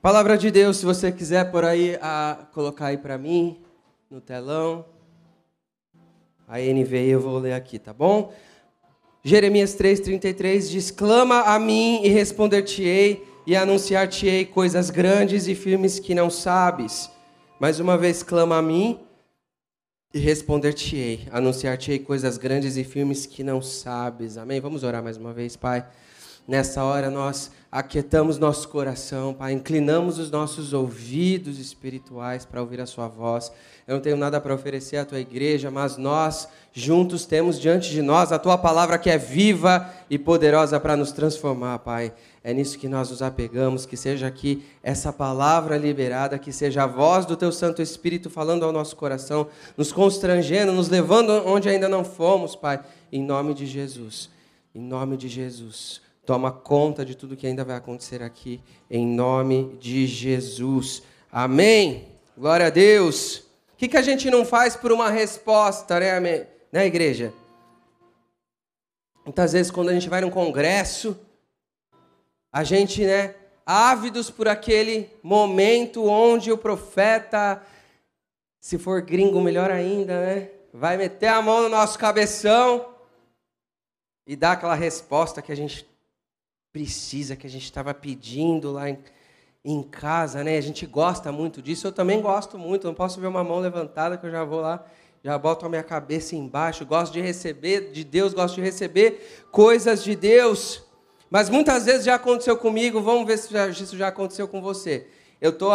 Palavra de Deus, se você quiser por aí a colocar aí para mim no telão. A NVI eu vou ler aqui, tá bom? Jeremias 3:33 diz: "Clama a mim e responder-te-ei e anunciar-te-ei coisas grandes e firmes que não sabes." Mais uma vez clama a mim e responder-te-ei, anunciar-te-ei coisas grandes e firmes que não sabes. Amém. Vamos orar mais uma vez, Pai. Nessa hora nós aquietamos nosso coração, Pai, inclinamos os nossos ouvidos espirituais para ouvir a Sua voz. Eu não tenho nada para oferecer à Tua igreja, mas nós juntos temos diante de nós a Tua palavra que é viva e poderosa para nos transformar, Pai. É nisso que nós nos apegamos, que seja aqui essa palavra liberada, que seja a voz do Teu Santo Espírito falando ao nosso coração, nos constrangendo, nos levando onde ainda não fomos, Pai, em nome de Jesus. Em nome de Jesus. Toma conta de tudo que ainda vai acontecer aqui, em nome de Jesus. Amém. Glória a Deus. O que, que a gente não faz por uma resposta, né, amém? né, igreja? Muitas vezes, quando a gente vai num congresso, a gente, né, ávidos por aquele momento onde o profeta, se for gringo, melhor ainda, né? Vai meter a mão no nosso cabeção e dar aquela resposta que a gente precisa, que a gente estava pedindo lá em, em casa, né? A gente gosta muito disso. Eu também gosto muito. Não posso ver uma mão levantada que eu já vou lá, já boto a minha cabeça embaixo. Gosto de receber de Deus, gosto de receber coisas de Deus. Mas muitas vezes já aconteceu comigo. Vamos ver se já, isso já aconteceu com você. Eu estou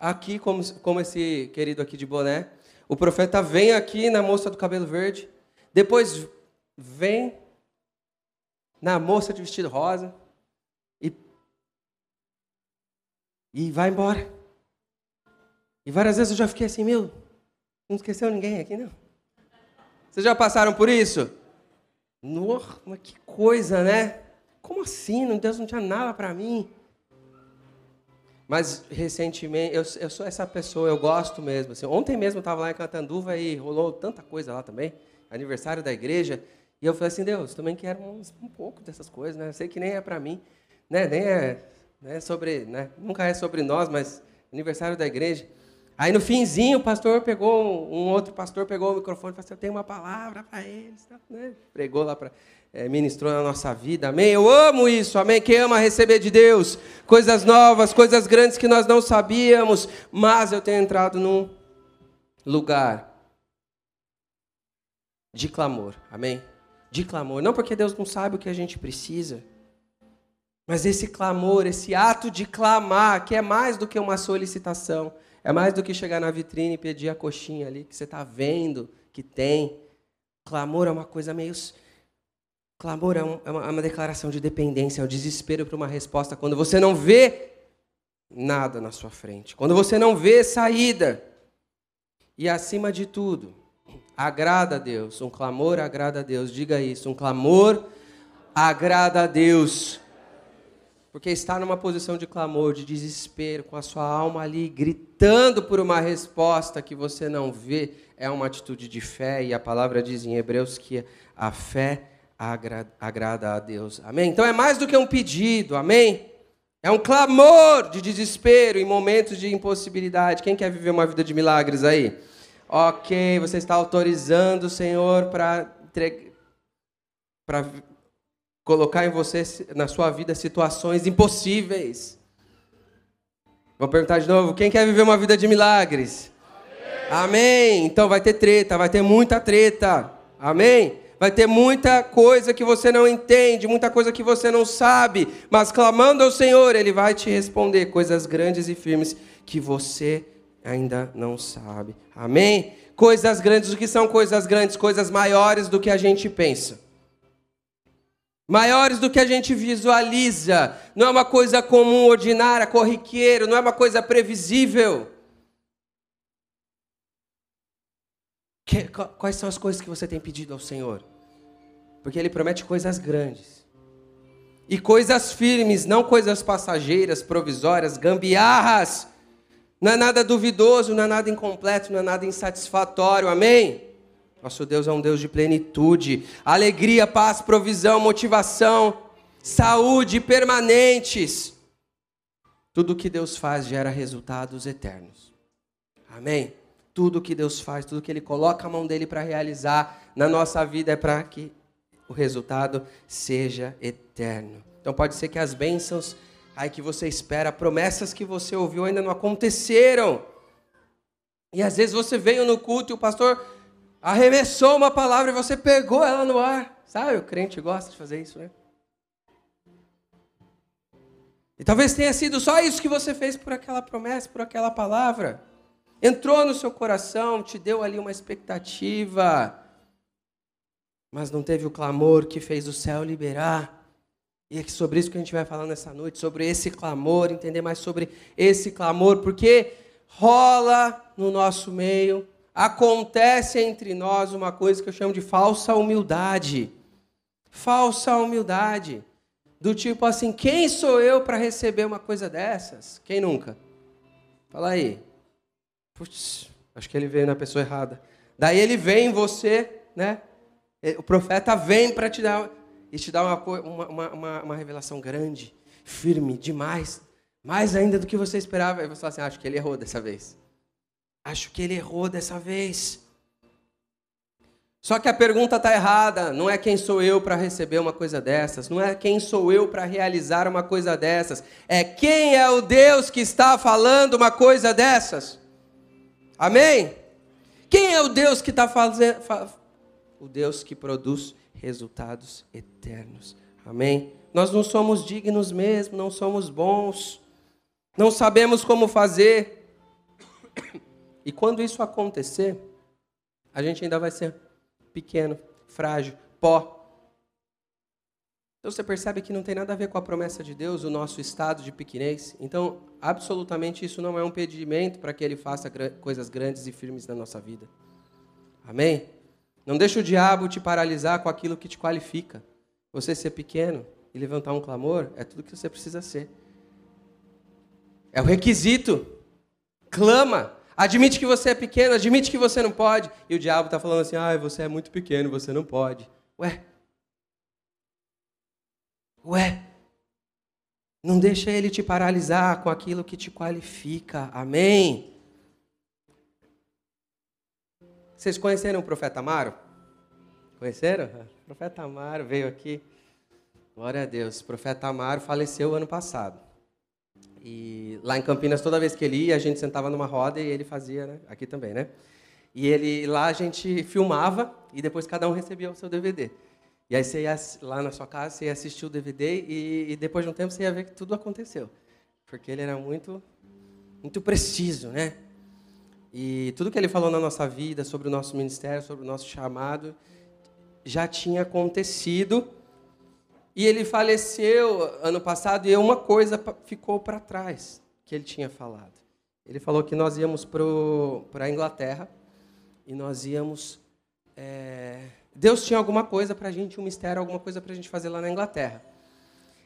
aqui, como, como esse querido aqui de boné. O profeta vem aqui na moça do cabelo verde. Depois vem na moça de vestido rosa e, e vai embora. E várias vezes eu já fiquei assim, meu, não esqueceu ninguém aqui, não? Vocês já passaram por isso? Nossa, que coisa, né? Como assim? Deus não tinha nada para mim. Mas recentemente, eu, eu, sou essa pessoa, eu gosto mesmo. Assim, ontem mesmo eu estava lá em Catanduva e rolou tanta coisa lá também. Aniversário da igreja. E eu falei assim, Deus, também quero um, um pouco dessas coisas, né? Eu sei que nem é para mim, né? Nem é, né? sobre, né? Nunca é sobre nós, mas aniversário da igreja. Aí no finzinho o pastor pegou, um outro pastor pegou o microfone e falou assim, eu tenho uma palavra para eles, né? Pregou lá para é, ministrou na nossa vida, amém? Eu amo isso, amém? Quem ama receber de Deus coisas novas, coisas grandes que nós não sabíamos, mas eu tenho entrado num lugar de clamor, amém? De clamor. Não porque Deus não sabe o que a gente precisa, mas esse clamor, esse ato de clamar, que é mais do que uma solicitação, é mais do que chegar na vitrine e pedir a coxinha ali que você está vendo que tem. Clamor é uma coisa meio. Clamor é, um, é, uma, é uma declaração de dependência, é o desespero para uma resposta quando você não vê nada na sua frente, quando você não vê saída. E acima de tudo, agrada a Deus. Um clamor agrada a Deus. Diga isso. Um clamor agrada a Deus. Porque estar numa posição de clamor, de desespero, com a sua alma ali gritando por uma resposta que você não vê, é uma atitude de fé. E a palavra diz em Hebreus que a fé agrada a Deus. Amém? Então é mais do que um pedido. Amém? É um clamor de desespero em momentos de impossibilidade. Quem quer viver uma vida de milagres aí? Ok, você está autorizando o Senhor para para colocar em você, na sua vida, situações impossíveis. Vou perguntar de novo: quem quer viver uma vida de milagres? Amém. Amém. Então vai ter treta, vai ter muita treta. Amém? Vai ter muita coisa que você não entende, muita coisa que você não sabe, mas clamando ao Senhor, Ele vai te responder coisas grandes e firmes que você ainda não sabe. Amém? Coisas grandes, o que são coisas grandes? Coisas maiores do que a gente pensa. Maiores do que a gente visualiza. Não é uma coisa comum, ordinária, corriqueiro, não é uma coisa previsível. Que, quais são as coisas que você tem pedido ao Senhor? Porque Ele promete coisas grandes. E coisas firmes, não coisas passageiras, provisórias, gambiarras não é nada duvidoso, não é nada incompleto, não é nada insatisfatório. Amém? Nosso Deus é um Deus de plenitude, alegria, paz, provisão, motivação, saúde permanentes. Tudo que Deus faz gera resultados eternos. Amém? Tudo que Deus faz, tudo que Ele coloca a mão dele para realizar na nossa vida é para que o resultado seja eterno. Então pode ser que as bênçãos aí que você espera, promessas que você ouviu ainda não aconteceram. E às vezes você veio no culto e o pastor arremessou uma palavra e você pegou ela no ar. Sabe, o crente gosta de fazer isso, né? E talvez tenha sido só isso que você fez por aquela promessa, por aquela palavra. Entrou no seu coração, te deu ali uma expectativa, mas não teve o clamor que fez o céu liberar. E é sobre isso que a gente vai falar nessa noite, sobre esse clamor, entender mais sobre esse clamor, porque rola no nosso meio, acontece entre nós uma coisa que eu chamo de falsa humildade. Falsa humildade. Do tipo assim, quem sou eu para receber uma coisa dessas? Quem nunca? Fala aí. Putz, acho que ele veio na pessoa errada. Daí ele vem em você, né? O profeta vem para te dar e te dá uma, uma, uma, uma, revelação grande, firme, demais, mais ainda do que você esperava. E você fala assim: acho que ele errou dessa vez. Acho que ele errou dessa vez. Só que a pergunta está errada. Não é quem sou eu para receber uma coisa dessas. Não é quem sou eu para realizar uma coisa dessas. É quem é o Deus que está falando uma coisa dessas. Amém? Quem é o Deus que está fazendo. O Deus que produz resultados eternos. Amém? Nós não somos dignos mesmo, não somos bons, não sabemos como fazer. E quando isso acontecer, a gente ainda vai ser pequeno, frágil, pó. Então você percebe que não tem nada a ver com a promessa de Deus, o nosso estado de pequenez. Então, absolutamente isso não é um impedimento para que Ele faça coisas grandes e firmes na nossa vida. Amém? Não deixe o diabo te paralisar com aquilo que te qualifica. Você ser pequeno e levantar um clamor é tudo que você precisa ser. É o requisito. Clama. Admite que você é pequeno, admite que você não pode. E o diabo está falando assim: ah, você é muito pequeno, você não pode. Ué. Ué. Não deixa ele te paralisar com aquilo que te qualifica. Amém. Vocês conheceram o profeta Amaro? Conheceram? O profeta Amaro veio aqui. Glória a Deus. O profeta Amaro faleceu ano passado. E lá em Campinas, toda vez que ele ia, a gente sentava numa roda e ele fazia, né? Aqui também, né? E ele lá a gente filmava e depois cada um recebia o seu DVD. E aí você ia lá na sua casa, você ia assistir o DVD e, e depois de um tempo você ia ver que tudo aconteceu. Porque ele era muito muito preciso, né? E tudo que ele falou na nossa vida, sobre o nosso ministério, sobre o nosso chamado, já tinha acontecido. E ele faleceu ano passado e uma coisa ficou para trás que ele tinha falado. Ele falou que nós íamos para a Inglaterra e nós íamos. É... Deus tinha alguma coisa para a gente, um mistério, alguma coisa para a gente fazer lá na Inglaterra.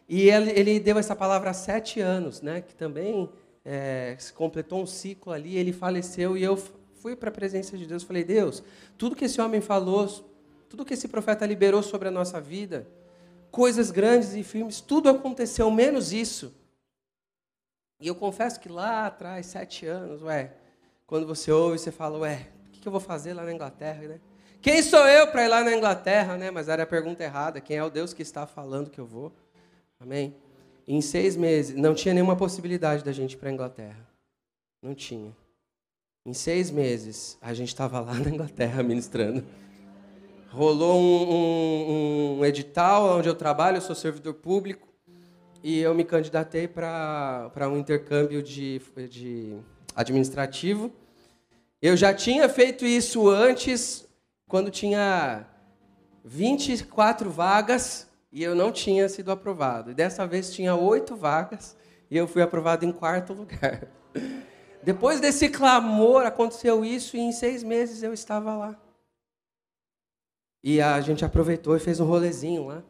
E ele, ele deu essa palavra há sete anos, né? Que também é, completou um ciclo ali, ele faleceu e eu fui para a presença de Deus. Falei, Deus, tudo que esse homem falou, tudo que esse profeta liberou sobre a nossa vida, coisas grandes e firmes, tudo aconteceu, menos isso. E eu confesso que lá atrás, sete anos, ué, quando você ouve, você fala, ué, o que eu vou fazer lá na Inglaterra, né? Quem sou eu para ir lá na Inglaterra, né? Mas era a pergunta errada. Quem é o Deus que está falando que eu vou? Amém? Em seis meses, não tinha nenhuma possibilidade da gente ir para a Inglaterra. Não tinha. Em seis meses, a gente estava lá na Inglaterra ministrando. Rolou um, um, um, edital onde eu trabalho, eu sou servidor público, e eu me candidatei para um intercâmbio de, de administrativo. Eu já tinha feito isso antes, quando tinha 24 vagas e eu não tinha sido aprovado. E dessa vez tinha oito vagas e eu fui aprovado em quarto lugar. Depois desse clamor, aconteceu isso e em seis meses eu estava lá. E a gente aproveitou e fez um rolezinho lá.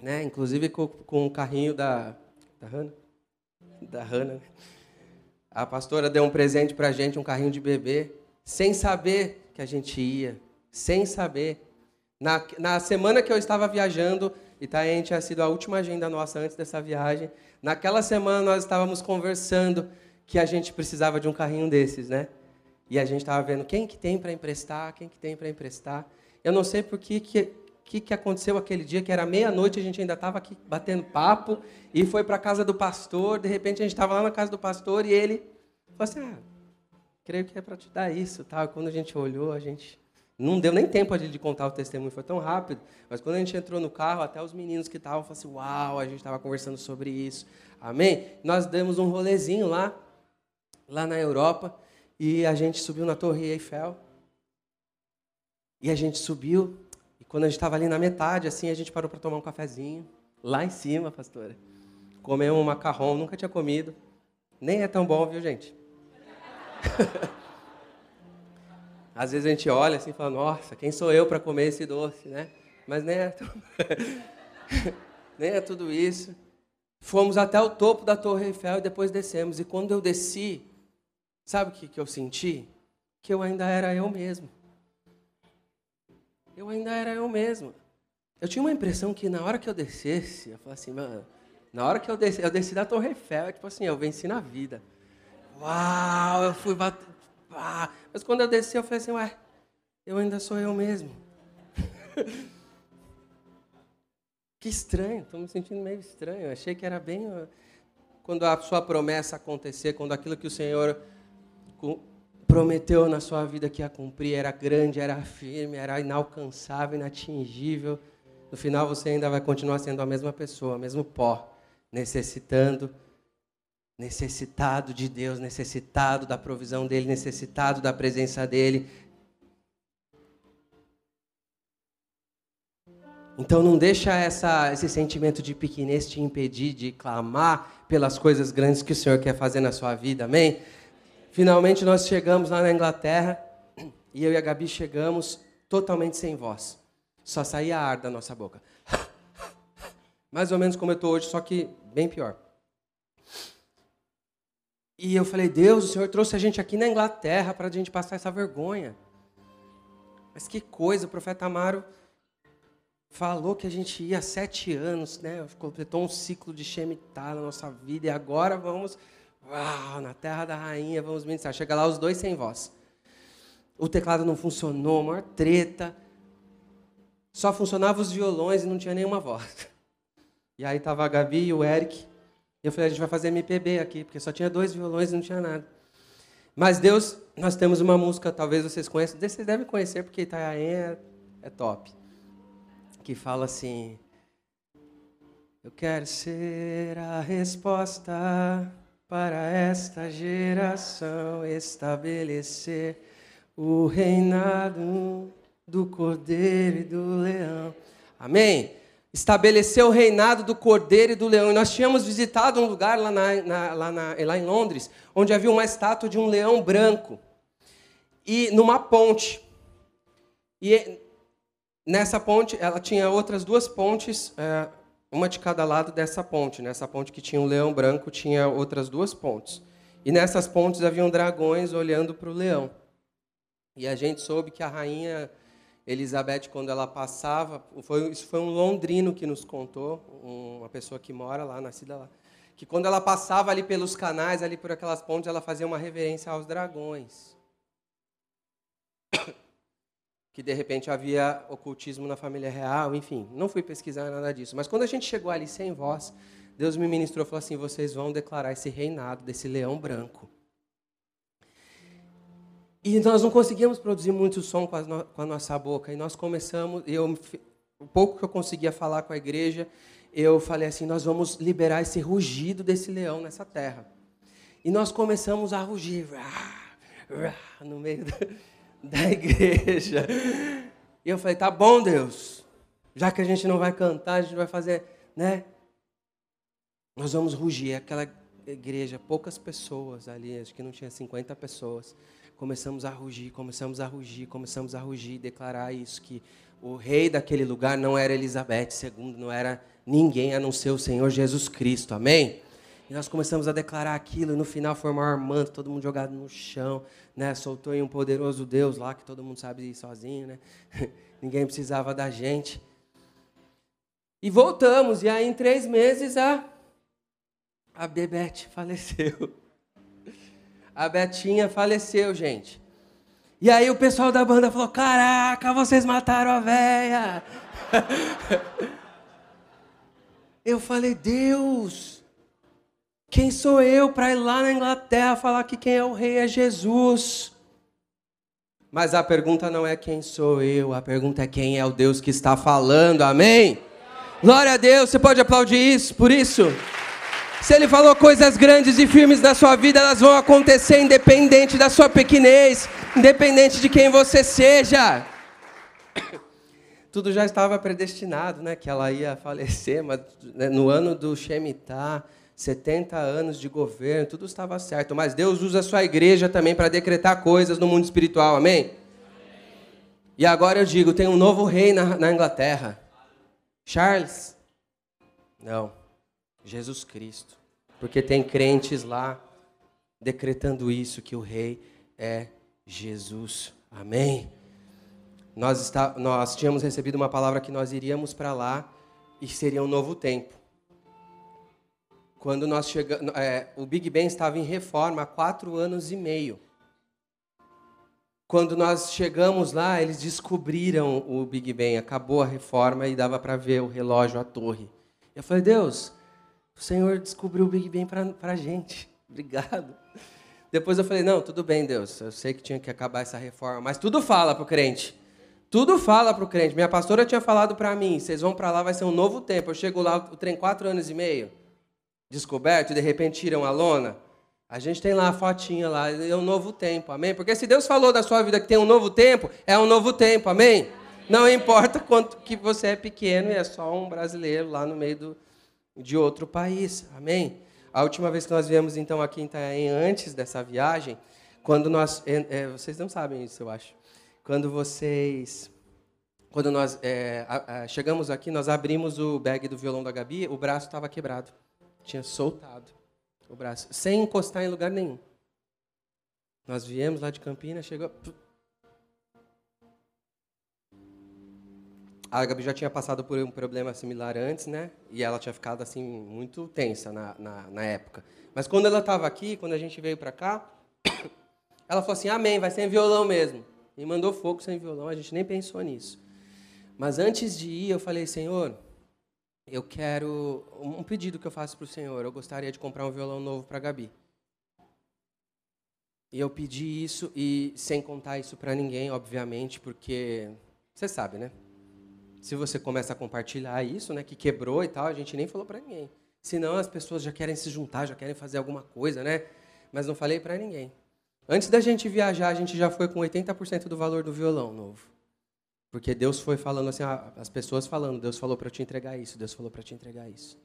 Né? Inclusive com, com o carrinho da, da Hanna. Da Hanna. Né? A pastora deu um presente para a gente, um carrinho de bebê, sem saber que a gente ia, sem saber. Na, na semana que eu estava viajando, Itaém tinha sido a última agenda nossa antes dessa viagem. Naquela semana nós estávamos conversando que a gente precisava de um carrinho desses, né? E a gente estava vendo quem que tem para emprestar, quem que tem para emprestar. Eu não sei por que, que, que, que aconteceu aquele dia, que era meia-noite, a gente ainda estava aqui batendo papo, e foi para a casa do pastor, de repente a gente estava lá na casa do pastor, e ele falou assim, ah, creio que é para te dar isso. Tal. Quando a gente olhou, a gente... Não deu nem tempo de contar o testemunho, foi tão rápido. Mas quando a gente entrou no carro, até os meninos que estavam falaram assim: Uau, a gente estava conversando sobre isso. Amém? Nós demos um rolezinho lá, lá na Europa, e a gente subiu na Torre Eiffel. E a gente subiu, e quando a gente estava ali na metade, assim, a gente parou para tomar um cafezinho. Lá em cima, pastora. Comemos um macarrão, nunca tinha comido. Nem é tão bom, viu, gente? Às vezes a gente olha assim e fala, nossa, quem sou eu para comer esse doce, né? Mas nem é, tu... nem é tudo isso. Fomos até o topo da Torre Eiffel e depois descemos. E quando eu desci, sabe o que, que eu senti? Que eu ainda era eu mesmo. Eu ainda era eu mesmo. Eu tinha uma impressão que na hora que eu descesse, eu falei assim, mano, na hora que eu desci, eu desci da Torre Eiffel, tipo assim, eu venci na vida. Uau, eu fui bater. Ah. Mas quando eu desci, eu falei assim, ué, eu ainda sou eu mesmo. que estranho, estou me sentindo meio estranho. Achei que era bem. Quando a sua promessa acontecer, quando aquilo que o Senhor prometeu na sua vida que ia cumprir era grande, era firme, era inalcançável, inatingível. No final você ainda vai continuar sendo a mesma pessoa, mesmo pó, necessitando necessitado de Deus, necessitado da provisão dele, necessitado da presença dele. Então não deixa essa, esse sentimento de pequenez te impedir de clamar pelas coisas grandes que o Senhor quer fazer na sua vida, amém? Finalmente nós chegamos lá na Inglaterra e eu e a Gabi chegamos totalmente sem voz. Só saía ar da nossa boca. Mais ou menos como eu estou hoje, só que bem pior. E eu falei, Deus, o Senhor trouxe a gente aqui na Inglaterra para a gente passar essa vergonha. Mas que coisa, o profeta Amaro falou que a gente ia há sete anos, né? Completou um ciclo de Shemitah na nossa vida e agora vamos, uau, na terra da rainha, vamos ministrar. Chega lá os dois sem voz. O teclado não funcionou, maior treta. Só funcionavam os violões e não tinha nenhuma voz. E aí tava a Gabi e o Eric eu falei, a gente vai fazer MPB aqui, porque só tinha dois violões e não tinha nada. Mas Deus, nós temos uma música, talvez vocês conheçam, vocês devem conhecer, porque Itanhaém é, é top. Que fala assim: Eu quero ser a resposta para esta geração, estabelecer o reinado do cordeiro e do leão. Amém? Estabeleceu o reinado do cordeiro e do leão. E nós tínhamos visitado um lugar lá, na, na, lá, na, lá em Londres, onde havia uma estátua de um leão branco. E numa ponte. E nessa ponte, ela tinha outras duas pontes, é, uma de cada lado dessa ponte. Nessa ponte que tinha um leão branco, tinha outras duas pontes. E nessas pontes haviam dragões olhando para o leão. E a gente soube que a rainha Elizabeth, quando ela passava, foi, isso foi um londrino que nos contou, uma pessoa que mora lá, nascida lá, que quando ela passava ali pelos canais, ali por aquelas pontes, ela fazia uma reverência aos dragões. Que de repente havia ocultismo na família real, enfim, não fui pesquisar nada disso. Mas quando a gente chegou ali sem voz, Deus me ministrou e falou assim: vocês vão declarar esse reinado desse leão branco. E nós não conseguíamos produzir muito som com a, no, com a nossa boca. E nós começamos, eu, o pouco que eu conseguia falar com a igreja, eu falei assim: nós vamos liberar esse rugido desse leão nessa terra. E nós começamos a rugir no meio da, igreja. E eu falei: tá bom, Deus, já que a gente não vai cantar, a gente vai fazer, né? Nós vamos rugir. Aquela igreja, poucas pessoas ali, acho que não tinha 50 pessoas começamos a rugir, começamos a rugir, começamos a rugir, declarar isso, que o rei daquele lugar não era Elizabeth II, não era ninguém a não ser o Senhor Jesus Cristo, amém? E nós começamos a declarar aquilo, e no final foi o maior manto, todo mundo jogado no chão, né? soltou em um poderoso Deus lá, que todo mundo sabe ir sozinho, né? ninguém precisava da gente. E voltamos, e aí em três meses a, a Bebete faleceu. A Betinha faleceu, gente. E aí o pessoal da banda falou: Caraca, vocês mataram a véia. Eu falei: Deus, quem sou eu para ir lá na Inglaterra falar que quem é o rei é Jesus? Mas a pergunta não é quem sou eu, a pergunta é quem é o Deus que está falando, amém? Glória a Deus, você pode aplaudir isso, por isso? Se ele falou coisas grandes e firmes na sua vida, elas vão acontecer independente da sua pequenez, independente de quem você seja. Tudo já estava predestinado, né? Que ela ia falecer, mas né, no ano do Shemitah, 70 anos de governo, tudo estava certo. Mas Deus usa a sua igreja também para decretar coisas no mundo espiritual, amém? E agora eu digo: tem um novo rei na, na Inglaterra. Charles? Não. Jesus Cristo. Porque tem crentes lá decretando isso, que o rei é Jesus. Amém? Nós, está, nós tínhamos recebido uma palavra que nós iríamos para lá e seria um novo tempo. Quando nós chegamos, é, o Big Ben estava em reforma há quatro anos e meio. Quando nós chegamos lá, eles descobriram o Big Ben, acabou a reforma e dava para ver o relógio, a torre. Eu falei, Deus, o Senhor descobriu o Big Ben para a gente. Obrigado. Depois eu falei, não, tudo bem, Deus. Eu sei que tinha que acabar essa reforma, mas tudo fala para o crente. Tudo fala para o crente. Minha pastora tinha falado para mim, vocês vão para lá, vai ser um novo tempo. Eu chego lá, o trem quatro anos e meio descoberto e de repente tiram a lona, a gente tem lá a fotinha lá, é um novo tempo, amém? Porque se Deus falou da sua vida que tem um novo tempo, é um novo tempo, amém? Não importa quanto que você é pequeno e é só um brasileiro lá no meio do, de outro país, amém? A última vez que nós viemos então aqui em Itanhaém, antes dessa viagem, quando nós, é, vocês não sabem isso, eu acho, quando vocês, quando nós é, a, a, chegamos aqui, nós abrimos o bag do violão da Gabi, o braço estava quebrado. Tinha soltado o braço, sem encostar em lugar nenhum. Nós viemos lá de Campinas, chegou. A Gabi já tinha passado por um problema similar antes, né? E ela tinha ficado assim muito tensa na, na, na época. Mas quando ela estava aqui, quando a gente veio para cá, ela falou assim: Amém, vai sem violão mesmo. E mandou fogo sem violão, a gente nem pensou nisso. Mas antes de ir, eu falei: Senhor, eu quero. Um pedido que eu faço para o Senhor. Eu gostaria de comprar um violão novo para Gabi. E eu pedi isso, e sem contar isso para ninguém, obviamente, porque. Você sabe, né? Se você começa a compartilhar isso, né, que quebrou e tal, a gente nem falou para ninguém. Senão as pessoas já querem se juntar, já querem fazer alguma coisa, né? Mas não falei para ninguém. Antes da gente viajar, a gente já foi com 80% do valor do violão novo. Porque Deus foi falando assim, as pessoas falando, Deus falou para te entregar isso, Deus falou para te entregar isso.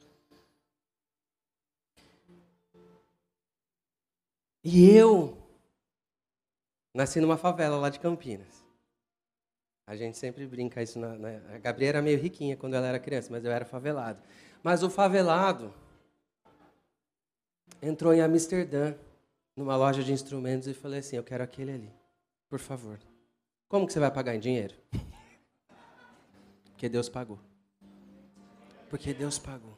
E eu nasci numa favela lá de Campinas. A gente sempre brinca isso. Na, na, a Gabriela era meio riquinha quando ela era criança, mas eu era favelado. Mas o favelado entrou em Amsterdã, numa loja de instrumentos, e falei assim: Eu quero aquele ali, por favor. Como que você vai pagar em dinheiro? Porque Deus pagou. Porque Deus pagou.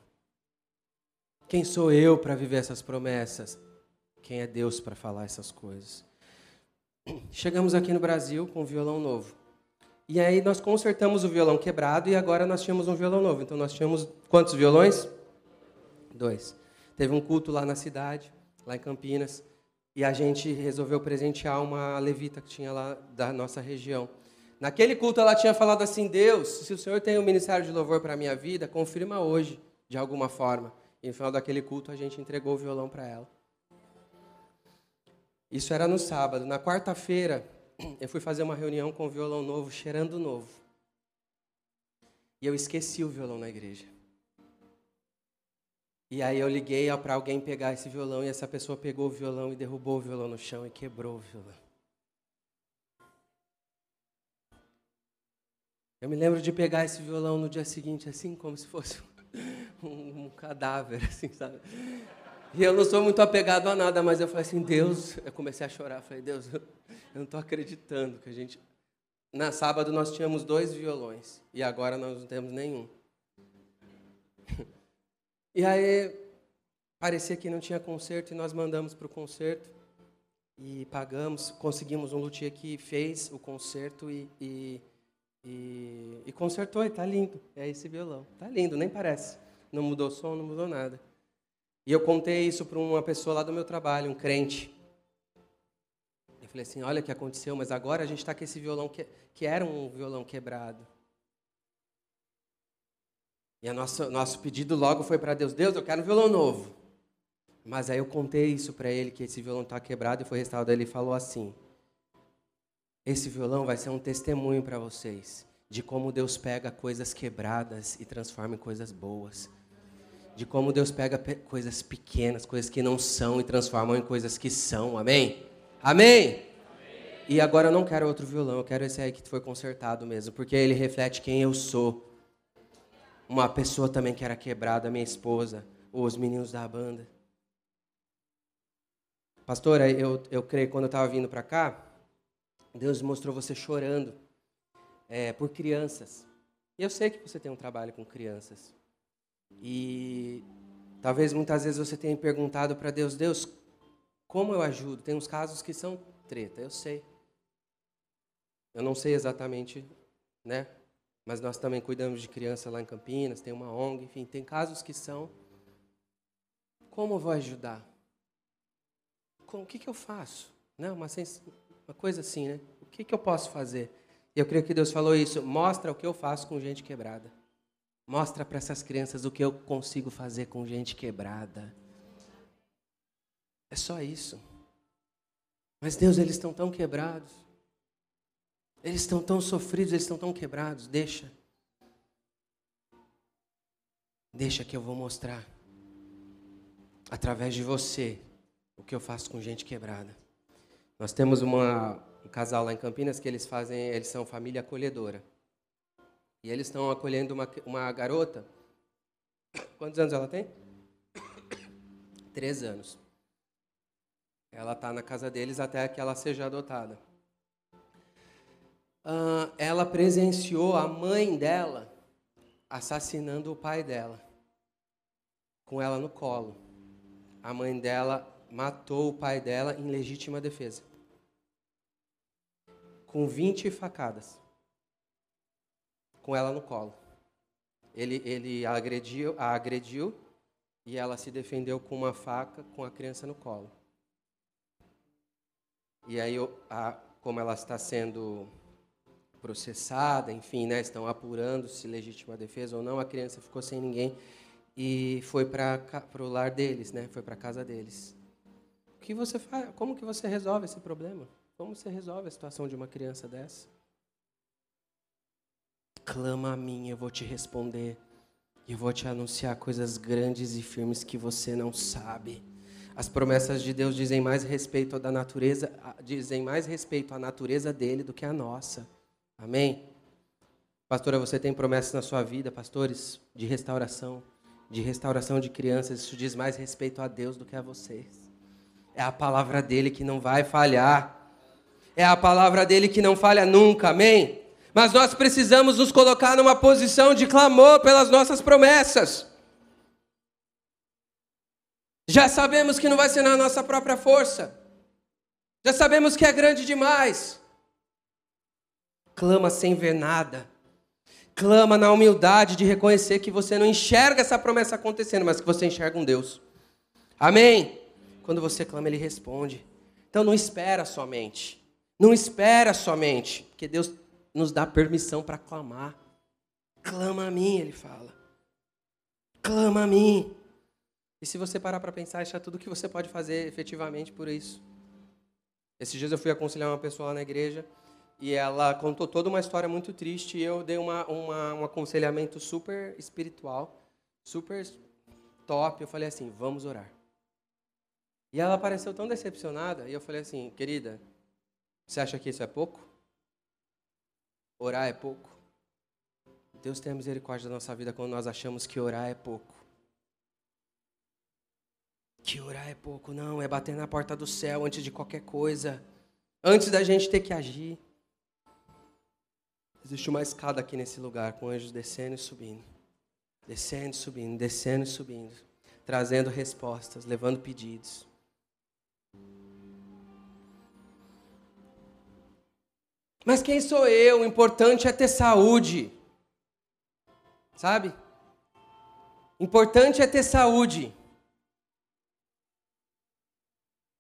Quem sou eu para viver essas promessas? Quem é Deus para falar essas coisas? Chegamos aqui no Brasil com um violão novo. E aí nós consertamos o violão quebrado e agora nós tínhamos um violão novo. Então nós tínhamos quantos violões? Dois. Teve um culto lá na cidade, lá em Campinas, e a gente resolveu presentear uma levita que tinha lá da nossa região. Naquele culto ela tinha falado assim: Deus, se o Senhor tem um ministério de louvor para a minha vida, confirma hoje, de alguma forma. E no final daquele culto a gente entregou o violão para ela. Isso era no sábado. Na quarta-feira, eu fui fazer uma reunião com o violão novo, cheirando novo. E eu esqueci o violão na igreja. E aí eu liguei para alguém pegar esse violão e essa pessoa pegou o violão e derrubou o violão no chão e quebrou o violão. Eu me lembro de pegar esse violão no dia seguinte, assim, como se fosse um, um cadáver, assim, sabe? E eu não sou muito apegado a nada, mas eu falei assim, Deus, eu comecei a chorar, falei, Deus, eu não estou acreditando que a gente... Na sábado nós tínhamos dois violões, e agora nós não temos nenhum. E aí, parecia que não tinha conserto e nós mandamos para o conserto e pagamos, conseguimos um luthier que fez o conserto e, e, e, e consertou e tá lindo. É esse violão. Tá lindo, nem parece. Não mudou som, não mudou nada. E eu contei isso para uma pessoa lá do meu trabalho, um crente. Eu falei assim, olha o que aconteceu, mas agora a gente está com esse violão que, que era um violão quebrado. E o nosso, nosso pedido logo foi para Deus: Deus, eu quero um violão novo. Mas aí eu contei isso para ele, que esse violão está quebrado e foi restaurado. Ele falou assim: Esse violão vai ser um testemunho para vocês de como Deus pega coisas quebradas e transforma em coisas boas. De como Deus pega pe coisas pequenas, coisas que não são e transforma em coisas que são. Amém? Amém? E agora eu não quero outro violão, eu quero esse aí que foi consertado mesmo, porque ele reflete quem eu sou uma pessoa também que era quebrada, minha esposa, os meninos da banda. Pastora, eu, eu creio quando eu estava vindo para cá, Deus mostrou você chorando é, por crianças. E eu sei que você tem um trabalho com crianças. E talvez muitas vezes você tenha perguntado para Deus, Deus, como eu ajudo? Tem uns casos que são treta, eu sei. Eu não sei exatamente, né? mas nós também cuidamos de criança lá em Campinas, tem uma ONG, enfim, tem casos que são. Como eu vou ajudar? Com, o que, que eu faço? Né? Uma, uma coisa assim, né? O que, que eu posso fazer? E eu creio que Deus falou isso. Mostra o que eu faço com gente quebrada. Mostra para essas crianças o que eu consigo fazer com gente quebrada. É só isso. Mas Deus, eles estão tão quebrados. Eles estão tão sofridos, eles estão tão quebrados. Deixa. Deixa que eu vou mostrar, através de você, o que eu faço com gente quebrada. Nós temos uma, um casal lá em Campinas que eles fazem, eles são família acolhedora. E eles estão acolhendo uma, uma garota. Quantos anos ela tem? Três anos. Ela está na casa deles até que ela seja adotada uh, ela presenciou a mãe dela assassinando o pai dela, com ela no colo. A mãe dela matou o pai dela em legítima defesa, com 20 facadas, com ela no colo. Ele, ele agrediu, a agrediu e ela se defendeu com uma faca com a criança no colo. E aí, a, como ela está sendo processada, enfim, né, estão apurando se legítima defesa ou não. A criança ficou sem ninguém e foi para o lar deles, né, foi para a casa deles. O que você faz? Como que você resolve esse problema? Como você resolve a situação de uma criança dessa? Clama a mim, eu vou te responder. E eu vou te anunciar coisas grandes e firmes que você não sabe. As promessas de Deus dizem mais respeito da natureza, dizem mais respeito à natureza dele do que à nossa. Amém? Pastora, você tem promessas na sua vida, pastores, de restauração, de restauração de crianças. Isso diz mais respeito a Deus do que a vocês. É a palavra dele que não vai falhar. É a palavra dele que não falha nunca. Amém? Mas nós precisamos nos colocar numa posição de clamor pelas nossas promessas. Já sabemos que não vai ser na nossa própria força. Já sabemos que é grande demais. Clama sem ver nada. Clama na humildade de reconhecer que você não enxerga essa promessa acontecendo, mas que você enxerga um Deus. Amém? Quando você clama, Ele responde. Então não espera somente. Não espera somente, porque Deus nos dá permissão para clamar. Clama a mim, Ele fala. Clama a mim. E se você parar para pensar, isso é tudo que você pode fazer efetivamente por isso. Esses dias eu fui aconselhar uma pessoa lá na igreja e ela contou toda uma história muito triste e eu dei uma, uma, um aconselhamento super espiritual, super top. Eu falei assim, vamos orar. E ela pareceu tão decepcionada e eu falei assim, querida, você acha que isso é pouco? Orar é pouco? Deus tem a misericórdia da nossa vida quando nós achamos que orar é pouco. Que orar é pouco, não, é bater na porta do céu antes de qualquer coisa, antes da gente ter que agir. Existe uma escada aqui nesse lugar, com anjos descendo e subindo. Descendo, subindo, descendo e subindo. Trazendo respostas, levando pedidos. Mas quem sou eu? O importante é ter saúde. Sabe? Importante é ter saúde.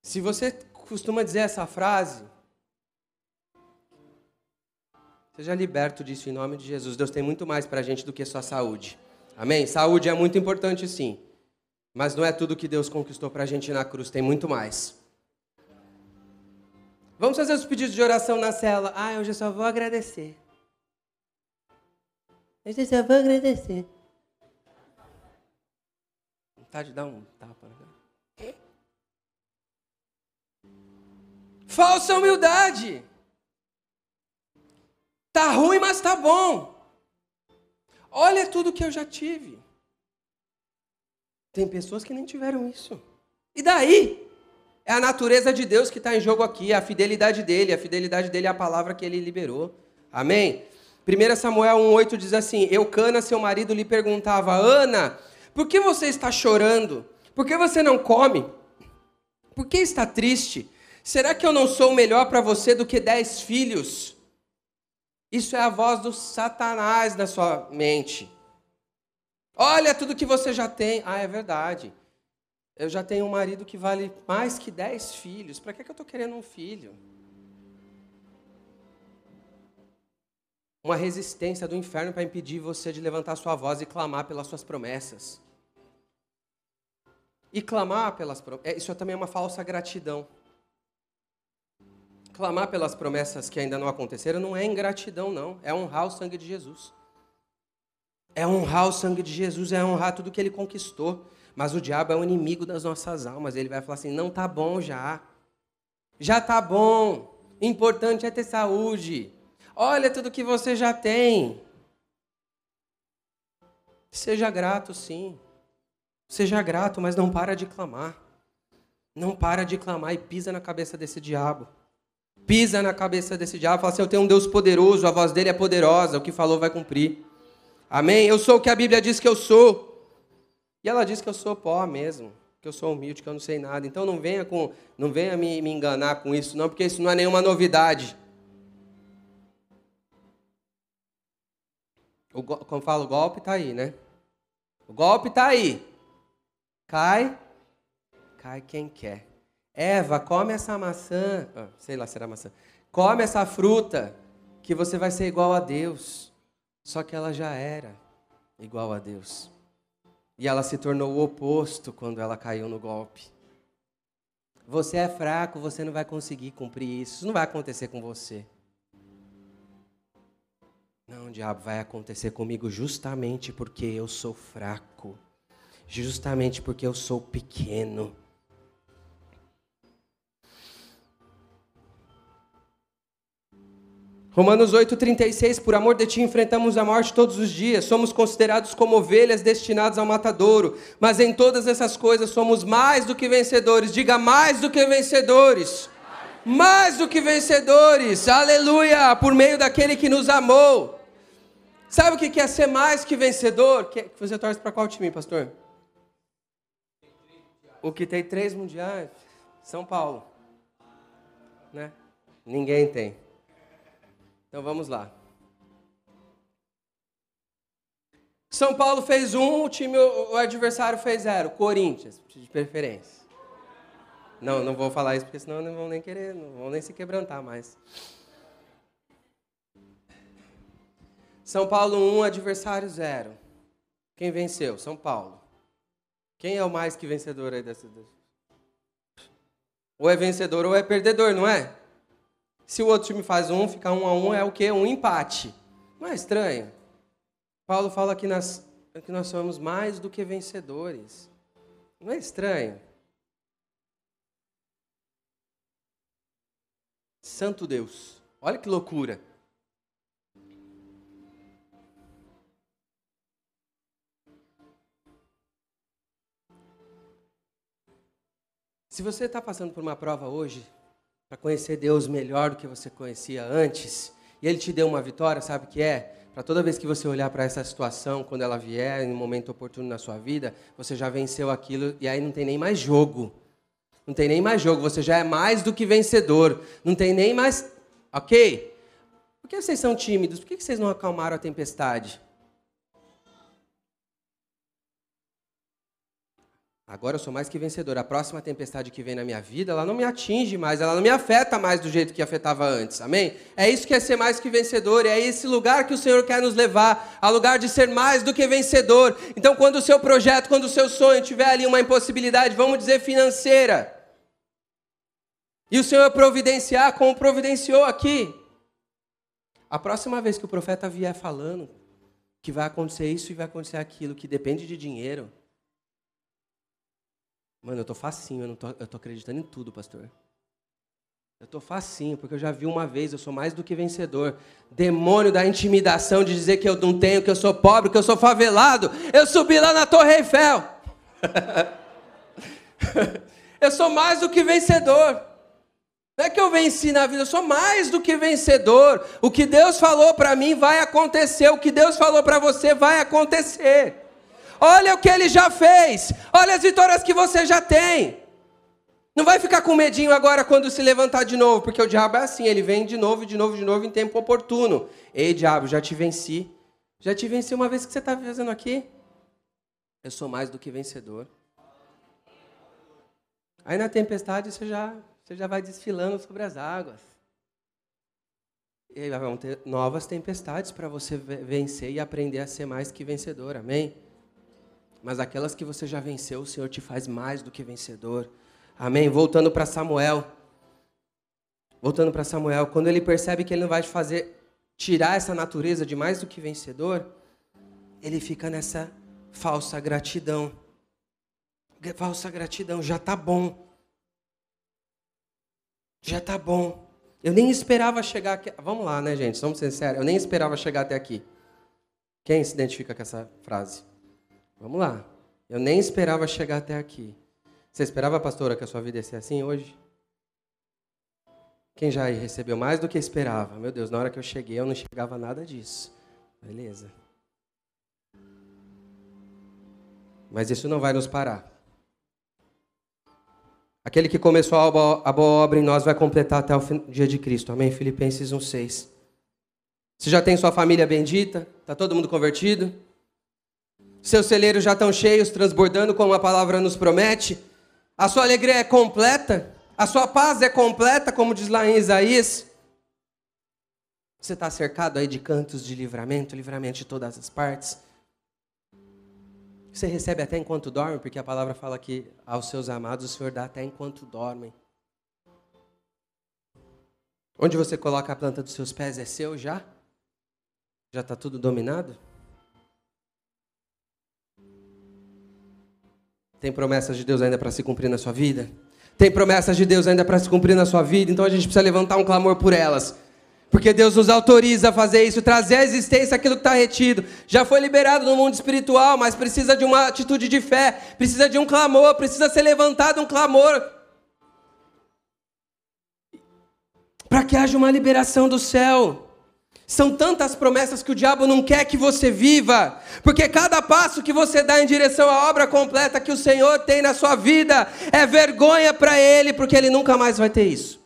Se você costuma dizer essa frase, seja liberto disso em nome de Jesus. Deus tem muito mais para a gente do que só saúde. Amém? Saúde é muito importante sim. Mas não é tudo que Deus conquistou para a gente na cruz, tem muito mais. Vamos fazer os pedidos de oração na cela. Ah, hoje eu só vou agradecer. Hoje eu só vou agradecer. Vontade de dar um tapa. Falsa humildade. Tá ruim, mas tá bom. Olha tudo que eu já tive. Tem pessoas que nem tiveram isso. E daí? É a natureza de Deus que está em jogo aqui, é a fidelidade dele. A fidelidade dele é a palavra que ele liberou. Amém? 1 Samuel 1,8 diz assim: Eucana, seu marido, lhe perguntava: Ana, por que você está chorando? Por que você não come? Por que está triste? Será que eu não sou melhor para você do que dez filhos? Isso é a voz do Satanás na sua mente. Olha tudo que você já tem. Ah, é verdade. Eu já tenho um marido que vale mais que dez filhos. Para que, que eu estou querendo um filho? Uma resistência do inferno para impedir você de levantar sua voz e clamar pelas suas promessas. E clamar pelas promessas. É, isso também é uma falsa gratidão. Clamar pelas promessas que ainda não aconteceram não é ingratidão, não. É honrar o sangue de Jesus. É honrar o sangue de Jesus, é honrar tudo que ele conquistou. Mas o diabo é o inimigo das nossas almas. Ele vai falar assim: não tá bom já. Já tá bom. Importante é ter saúde. Olha tudo que você já tem. Seja grato, sim. Seja grato, mas não para de clamar. Não para de clamar e pisa na cabeça desse diabo. Pisa na cabeça desse diabo, fala assim: Eu tenho um Deus poderoso, a voz dele é poderosa, o que falou vai cumprir. Amém? Eu sou o que a Bíblia diz que eu sou. E ela diz que eu sou pó mesmo, que eu sou humilde, que eu não sei nada. Então não venha com, não venha me, me enganar com isso, não, porque isso não é nenhuma novidade. O, como falo, o golpe está aí, né? O golpe está aí. Cai, cai quem quer. Eva, come essa maçã, ah, sei lá, será maçã. Come essa fruta, que você vai ser igual a Deus. Só que ela já era igual a Deus. E ela se tornou o oposto quando ela caiu no golpe. Você é fraco, você não vai conseguir cumprir isso. Isso não vai acontecer com você. Não, diabo, vai acontecer comigo justamente porque eu sou fraco. Justamente porque eu sou pequeno. Romanos 8,36, por amor de ti enfrentamos a morte todos os dias, somos considerados como ovelhas destinadas ao matadouro, mas em todas essas coisas somos mais do que vencedores, diga mais do que vencedores, mais do que vencedores, aleluia, por meio daquele que nos amou. Sabe o que é ser mais que vencedor? Você torce para qual time, pastor? O que tem três mundiais? São Paulo. Né? Ninguém tem. Então vamos lá. São Paulo fez um, o time, o adversário fez zero. Corinthians, de preferência. Não, não vou falar isso porque senão não vão nem querer, não vão nem se quebrantar mais. São Paulo 1, um, adversário 0. Quem venceu? São Paulo. Quem é o mais que vencedor aí dessa? Ou é vencedor ou é perdedor, não é? Se o outro time faz um, fica um a um, é o quê? Um empate. Não é estranho? Paulo fala que, nas, que nós somos mais do que vencedores. Não é estranho? Santo Deus. Olha que loucura. Se você está passando por uma prova hoje, para conhecer Deus melhor do que você conhecia antes, e Ele te deu uma vitória, sabe o que é? Para toda vez que você olhar para essa situação, quando ela vier, em um momento oportuno na sua vida, você já venceu aquilo e aí não tem nem mais jogo. Não tem nem mais jogo, você já é mais do que vencedor. Não tem nem mais. Ok? Por que vocês são tímidos? Por que vocês não acalmaram a tempestade? Agora eu sou mais que vencedor. A próxima tempestade que vem na minha vida, ela não me atinge mais, ela não me afeta mais do jeito que afetava antes. Amém? É isso que é ser mais que vencedor, é esse lugar que o Senhor quer nos levar, a lugar de ser mais do que vencedor. Então, quando o seu projeto, quando o seu sonho tiver ali uma impossibilidade, vamos dizer financeira, e o Senhor providenciar como providenciou aqui, a próxima vez que o profeta vier falando que vai acontecer isso e vai acontecer aquilo, que depende de dinheiro, Mano, eu tô facinho, eu, não tô, eu tô acreditando em tudo, pastor. Eu tô facinho, porque eu já vi uma vez, eu sou mais do que vencedor. Demônio da intimidação de dizer que eu não tenho, que eu sou pobre, que eu sou favelado. Eu subi lá na Torre Eiffel. eu sou mais do que vencedor. Não é que eu venci na vida, eu sou mais do que vencedor. O que Deus falou para mim vai acontecer, o que Deus falou para você vai acontecer. Olha o que ele já fez. Olha as vitórias que você já tem. Não vai ficar com medinho agora quando se levantar de novo, porque o diabo é assim, ele vem de novo, de novo, de novo em tempo oportuno. Ei, diabo, já te venci. Já te venci uma vez que você está fazendo aqui. Eu sou mais do que vencedor. Aí na tempestade você já, você já vai desfilando sobre as águas. E aí vão ter novas tempestades para você vencer e aprender a ser mais que vencedor. Amém? Mas aquelas que você já venceu, o Senhor te faz mais do que vencedor. Amém? Voltando para Samuel. Voltando para Samuel, quando ele percebe que ele não vai te fazer tirar essa natureza de mais do que vencedor, ele fica nessa falsa gratidão. Falsa gratidão, já tá bom. Já tá bom. Eu nem esperava chegar aqui. Vamos lá, né, gente? Vamos ser sérios. Eu nem esperava chegar até aqui. Quem se identifica com essa frase? Vamos lá. Eu nem esperava chegar até aqui. Você esperava, pastora, que a sua vida ia ser assim hoje? Quem já recebeu mais do que esperava? Meu Deus, na hora que eu cheguei, eu não chegava nada disso. Beleza. Mas isso não vai nos parar. Aquele que começou a boa obra em nós vai completar até o dia de Cristo. Amém? Filipenses 1,6. Você já tem sua família bendita? Está todo mundo convertido? Seus celeiros já estão cheios, transbordando como a palavra nos promete. A sua alegria é completa. A sua paz é completa, como diz lá em Isaías. Você está cercado aí de cantos de livramento, livramento de todas as partes. Você recebe até enquanto dorme, porque a palavra fala que aos seus amados o Senhor dá até enquanto dormem. Onde você coloca a planta dos seus pés é seu já? Já está tudo dominado? Tem promessas de Deus ainda para se cumprir na sua vida? Tem promessas de Deus ainda para se cumprir na sua vida? Então a gente precisa levantar um clamor por elas. Porque Deus nos autoriza a fazer isso, trazer à existência aquilo que está retido. Já foi liberado no mundo espiritual, mas precisa de uma atitude de fé, precisa de um clamor, precisa ser levantado um clamor. Para que haja uma liberação do céu. São tantas promessas que o diabo não quer que você viva, porque cada passo que você dá em direção à obra completa que o Senhor tem na sua vida é vergonha para ele, porque ele nunca mais vai ter isso.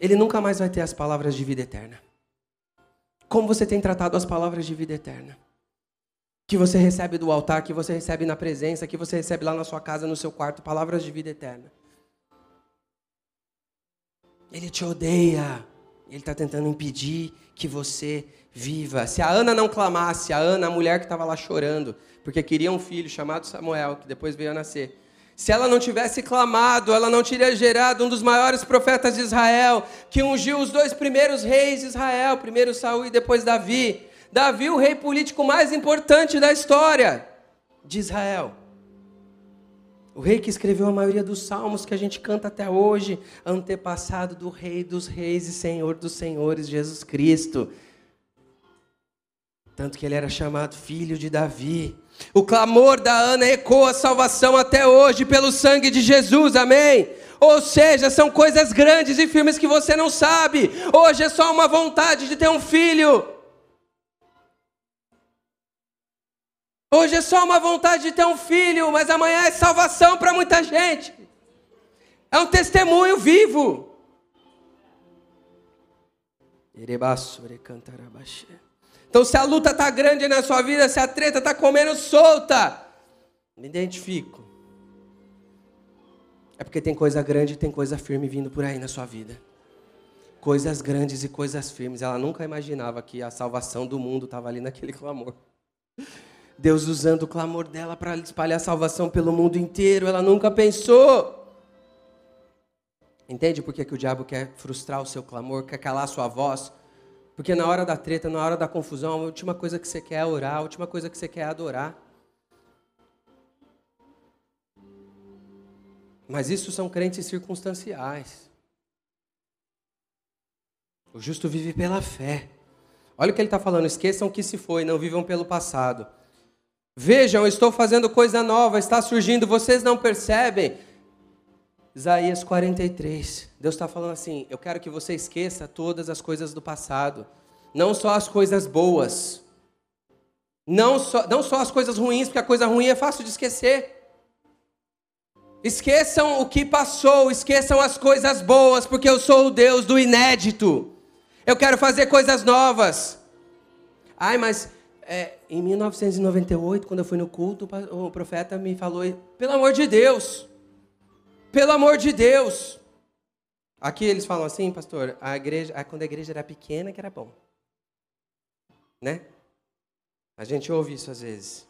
Ele nunca mais vai ter as palavras de vida eterna. Como você tem tratado as palavras de vida eterna? Que você recebe do altar, que você recebe na presença, que você recebe lá na sua casa, no seu quarto, palavras de vida eterna. Ele te odeia. Ele está tentando impedir que você viva. Se a Ana não clamasse, a Ana, a mulher que estava lá chorando, porque queria um filho chamado Samuel, que depois veio a nascer. Se ela não tivesse clamado, ela não teria gerado um dos maiores profetas de Israel, que ungiu os dois primeiros reis de Israel, primeiro Saul e depois Davi. Davi, o rei político mais importante da história de Israel. O rei que escreveu a maioria dos salmos que a gente canta até hoje, antepassado do Rei dos Reis e Senhor dos Senhores, Jesus Cristo. Tanto que ele era chamado filho de Davi. O clamor da Ana ecoa a salvação até hoje pelo sangue de Jesus, amém? Ou seja, são coisas grandes e firmes que você não sabe. Hoje é só uma vontade de ter um filho. Hoje é só uma vontade de ter um filho, mas amanhã é salvação para muita gente. É um testemunho vivo. Então, se a luta está grande na sua vida, se a treta está comendo solta, me identifico. É porque tem coisa grande e tem coisa firme vindo por aí na sua vida. Coisas grandes e coisas firmes. Ela nunca imaginava que a salvação do mundo estava ali naquele clamor. Deus usando o clamor dela para espalhar salvação pelo mundo inteiro. Ela nunca pensou. Entende por que, que o diabo quer frustrar o seu clamor, quer calar a sua voz? Porque na hora da treta, na hora da confusão, a última coisa que você quer é orar, a última coisa que você quer é adorar. Mas isso são crentes circunstanciais. O justo vive pela fé. Olha o que ele está falando: esqueçam que se foi, não vivam pelo passado. Vejam, estou fazendo coisa nova, está surgindo, vocês não percebem. Isaías 43. Deus está falando assim: eu quero que você esqueça todas as coisas do passado, não só as coisas boas, não só, não só as coisas ruins, porque a coisa ruim é fácil de esquecer. Esqueçam o que passou, esqueçam as coisas boas, porque eu sou o Deus do inédito. Eu quero fazer coisas novas. Ai, mas é, em 1998, quando eu fui no culto, o profeta me falou: pelo amor de Deus, pelo amor de Deus. Aqui eles falam assim, pastor, a igreja, quando a igreja era pequena, que era bom. Né? A gente ouve isso às vezes.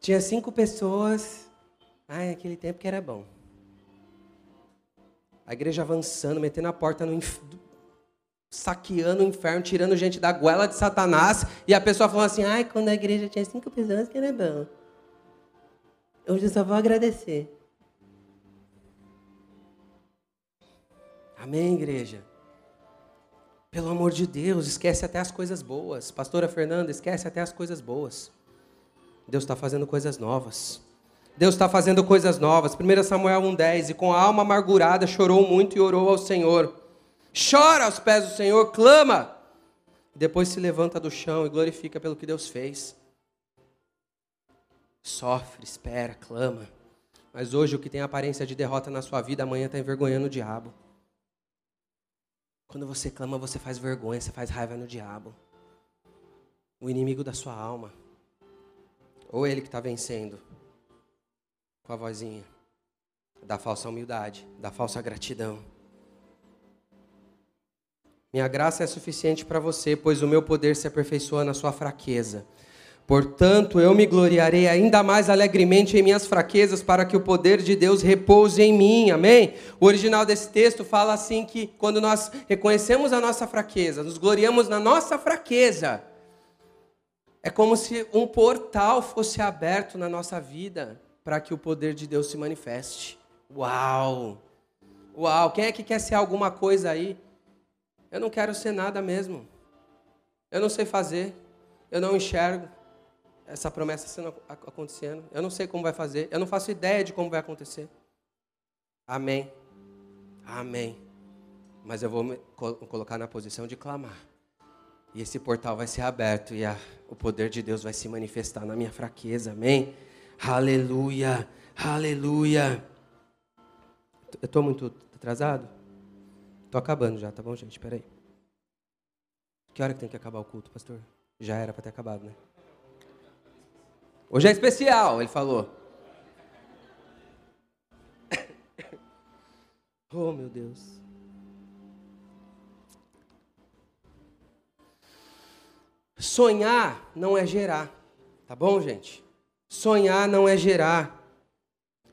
Tinha cinco pessoas, ai, naquele tempo que era bom. A igreja avançando, metendo a porta no, saqueando o inferno, tirando gente da goela de Satanás, e a pessoa falando assim: ai, quando a igreja tinha cinco pessoas, que era bom. Hoje eu só vou agradecer. Amém, igreja? Pelo amor de Deus, esquece até as coisas boas. Pastora Fernanda, esquece até as coisas boas. Deus está fazendo coisas novas. Deus está fazendo coisas novas. 1 Samuel 1,10: E com a alma amargurada chorou muito e orou ao Senhor chora aos pés do Senhor, clama. Depois se levanta do chão e glorifica pelo que Deus fez. Sofre, espera, clama. Mas hoje o que tem aparência de derrota na sua vida, amanhã está envergonhando o diabo. Quando você clama, você faz vergonha, você faz raiva no diabo. O inimigo da sua alma. Ou ele que está vencendo com a vozinha da falsa humildade, da falsa gratidão. Minha graça é suficiente para você, pois o meu poder se aperfeiçoa na sua fraqueza. Portanto, eu me gloriarei ainda mais alegremente em minhas fraquezas, para que o poder de Deus repouse em mim. Amém? O original desse texto fala assim que quando nós reconhecemos a nossa fraqueza, nos gloriamos na nossa fraqueza, é como se um portal fosse aberto na nossa vida para que o poder de Deus se manifeste. Uau! Uau! Quem é que quer ser alguma coisa aí? Eu não quero ser nada mesmo. Eu não sei fazer. Eu não enxergo essa promessa sendo acontecendo. Eu não sei como vai fazer. Eu não faço ideia de como vai acontecer. Amém. Amém. Mas eu vou me colocar na posição de clamar. E esse portal vai ser aberto e a, o poder de Deus vai se manifestar na minha fraqueza. Amém. Aleluia. Aleluia. Eu estou muito atrasado? Tô acabando já, tá bom, gente? Espera aí. Que hora que tem que acabar o culto, pastor? Já era para ter acabado, né? Hoje é especial, ele falou. Oh, meu Deus. Sonhar não é gerar, tá bom, gente? Sonhar não é gerar.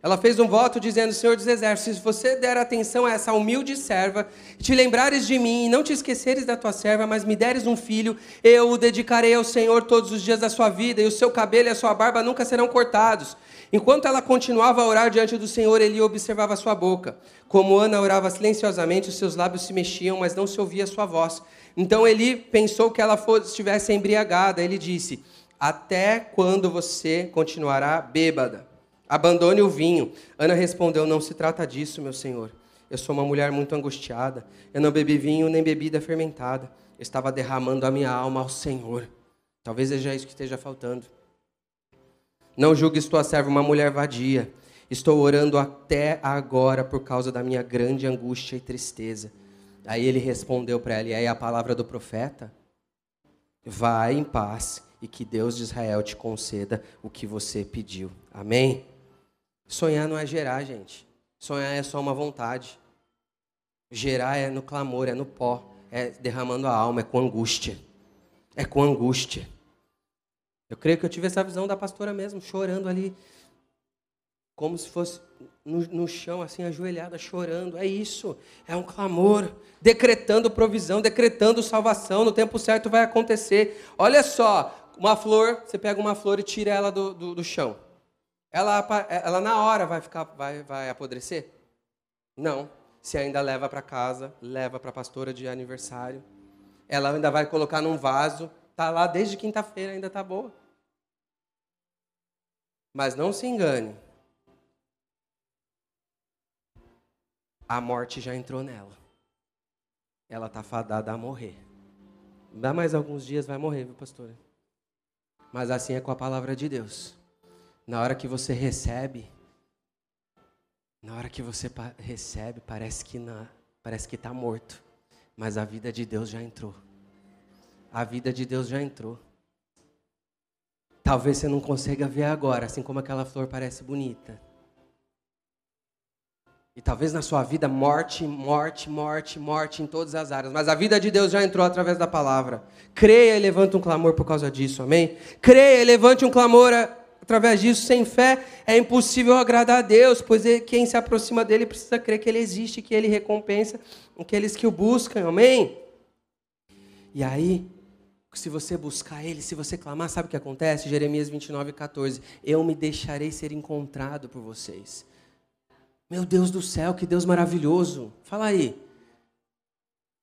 Ela fez um voto dizendo: Senhor dos Exércitos, se você der atenção a essa humilde serva, te lembrares de mim e não te esqueceres da tua serva, mas me deres um filho, eu o dedicarei ao Senhor todos os dias da sua vida, e o seu cabelo e a sua barba nunca serão cortados. Enquanto ela continuava a orar diante do Senhor, ele observava sua boca. Como Ana orava silenciosamente, os seus lábios se mexiam, mas não se ouvia a sua voz. Então ele pensou que ela fosse, estivesse embriagada. Ele disse: Até quando você continuará bêbada? Abandone o vinho. Ana respondeu: Não se trata disso, meu senhor. Eu sou uma mulher muito angustiada. Eu não bebi vinho nem bebida fermentada. Eu estava derramando a minha alma ao Senhor. Talvez seja isso que esteja faltando. Não julgues tua serva uma mulher vadia. Estou orando até agora por causa da minha grande angústia e tristeza. Aí ele respondeu para ela, e aí a palavra do profeta: Vai em paz e que Deus de Israel te conceda o que você pediu. Amém? Sonhar não é gerar, gente. Sonhar é só uma vontade. Gerar é no clamor, é no pó, é derramando a alma, é com angústia. É com angústia. Eu creio que eu tive essa visão da pastora mesmo, chorando ali, como se fosse no, no, chão, assim, ajoelhada, chorando. É isso, é um clamor, decretando provisão, decretando salvação. No tempo certo vai acontecer. Olha só, uma flor, você pega uma flor e tira ela do, do, do chão. Ela, ela na hora vai ficar, vai, vai apodrecer? Não. Se ainda leva para casa, leva para a pastora de aniversário. Ela ainda vai colocar num vaso. Tá lá desde quinta-feira, ainda tá boa. Mas não se engane. A morte já entrou nela. Ela tá fadada a morrer. Dá mais alguns dias, vai morrer, viu, pastora? Mas assim é com a palavra de Deus. Na hora que você recebe, na hora que você recebe, parece que na, parece que está morto, mas a vida de Deus já entrou. A vida de Deus já entrou. Talvez você não consiga ver agora, assim como aquela flor parece bonita. E talvez na sua vida morte, morte, morte, morte em todas as áreas. Mas a vida de Deus já entrou através da palavra. Creia e levante um clamor por causa disso, amém? Creia e levante um clamor Através disso, sem fé, é impossível agradar a Deus, pois quem se aproxima dele precisa crer que ele existe, que ele recompensa aqueles que o buscam. Amém? E aí, se você buscar ele, se você clamar, sabe o que acontece? Jeremias 29, 14. Eu me deixarei ser encontrado por vocês. Meu Deus do céu, que Deus maravilhoso. Fala aí.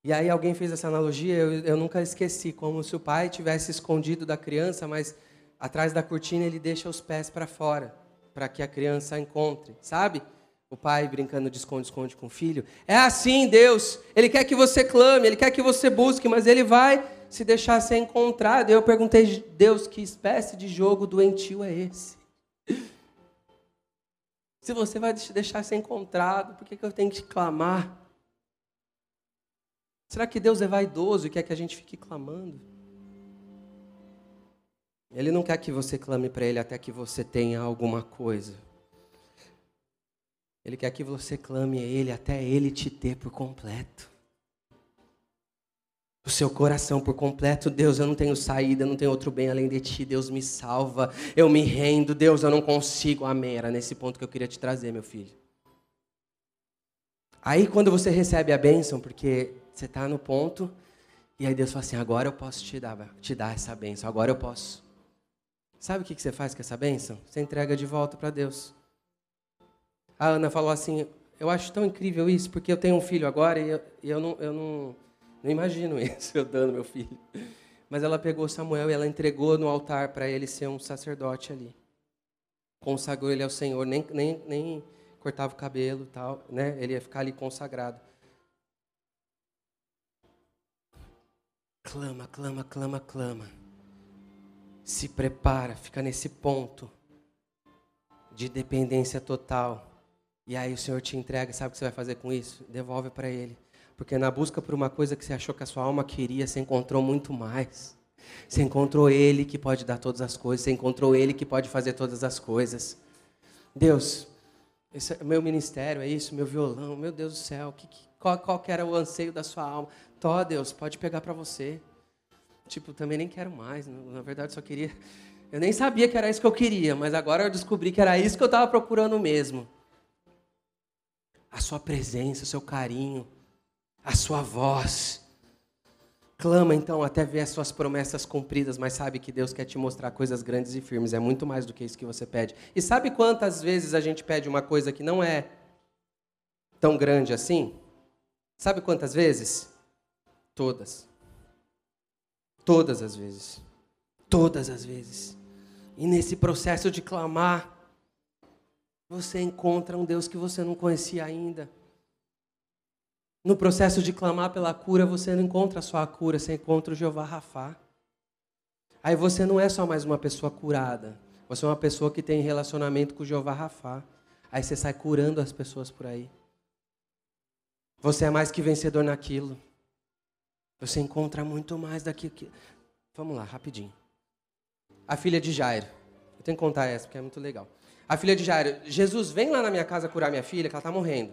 E aí alguém fez essa analogia, eu, eu nunca esqueci, como se o pai tivesse escondido da criança, mas atrás da cortina ele deixa os pés para fora, para que a criança encontre, sabe? O pai brincando de esconde-esconde com o filho. É assim, Deus. Ele quer que você clame, ele quer que você busque, mas ele vai se deixar ser encontrado. Eu perguntei, Deus, que espécie de jogo doentio é esse? Se você vai te deixar ser encontrado, por que, que eu tenho que clamar? Será que Deus é vaidoso e quer que a gente fique clamando? Ele não quer que você clame para Ele até que você tenha alguma coisa. Ele quer que você clame a Ele até Ele te ter por completo. O seu coração por completo, Deus, eu não tenho saída, não tenho outro bem além de Ti, Deus me salva, eu me rendo, Deus, eu não consigo. Amém. Era nesse ponto que eu queria te trazer, meu filho. Aí quando você recebe a bênção, porque você está no ponto, e aí Deus fala assim: agora eu posso te dar, te dar essa bênção, agora eu posso. Sabe o que você faz com essa bênção? Você entrega de volta para Deus. A Ana falou assim: Eu acho tão incrível isso, porque eu tenho um filho agora e eu, eu, não, eu não, não imagino isso, eu dando meu filho. Mas ela pegou Samuel e ela entregou no altar para ele ser um sacerdote ali. Consagrou ele ao Senhor, nem, nem, nem cortava o cabelo tal, né? Ele ia ficar ali consagrado. Clama, clama, clama, clama se prepara, fica nesse ponto de dependência total. E aí o Senhor te entrega, sabe o que você vai fazer com isso? Devolve para Ele. Porque na busca por uma coisa que você achou que a sua alma queria, você encontrou muito mais. Você encontrou Ele que pode dar todas as coisas, você encontrou Ele que pode fazer todas as coisas. Deus, esse é meu ministério, é isso, meu violão, meu Deus do céu, que, que, qual, qual que era o anseio da sua alma? Tó, Deus, pode pegar para você tipo, também nem quero mais. Na verdade, só queria. Eu nem sabia que era isso que eu queria, mas agora eu descobri que era isso que eu estava procurando mesmo. A sua presença, o seu carinho, a sua voz. Clama então até ver as suas promessas cumpridas, mas sabe que Deus quer te mostrar coisas grandes e firmes. É muito mais do que isso que você pede. E sabe quantas vezes a gente pede uma coisa que não é tão grande assim? Sabe quantas vezes? Todas. Todas as vezes. Todas as vezes. E nesse processo de clamar, você encontra um Deus que você não conhecia ainda. No processo de clamar pela cura, você não encontra a sua cura, você encontra o Jeová Rafá. Aí você não é só mais uma pessoa curada, Você é uma pessoa que tem relacionamento com o Jeová Rafá. Aí você sai curando as pessoas por aí. Você é mais que vencedor naquilo. Você encontra muito mais daquilo que. Vamos lá, rapidinho. A filha de Jairo. Eu tenho que contar essa, porque é muito legal. A filha de Jairo, Jesus, vem lá na minha casa curar minha filha, que ela está morrendo.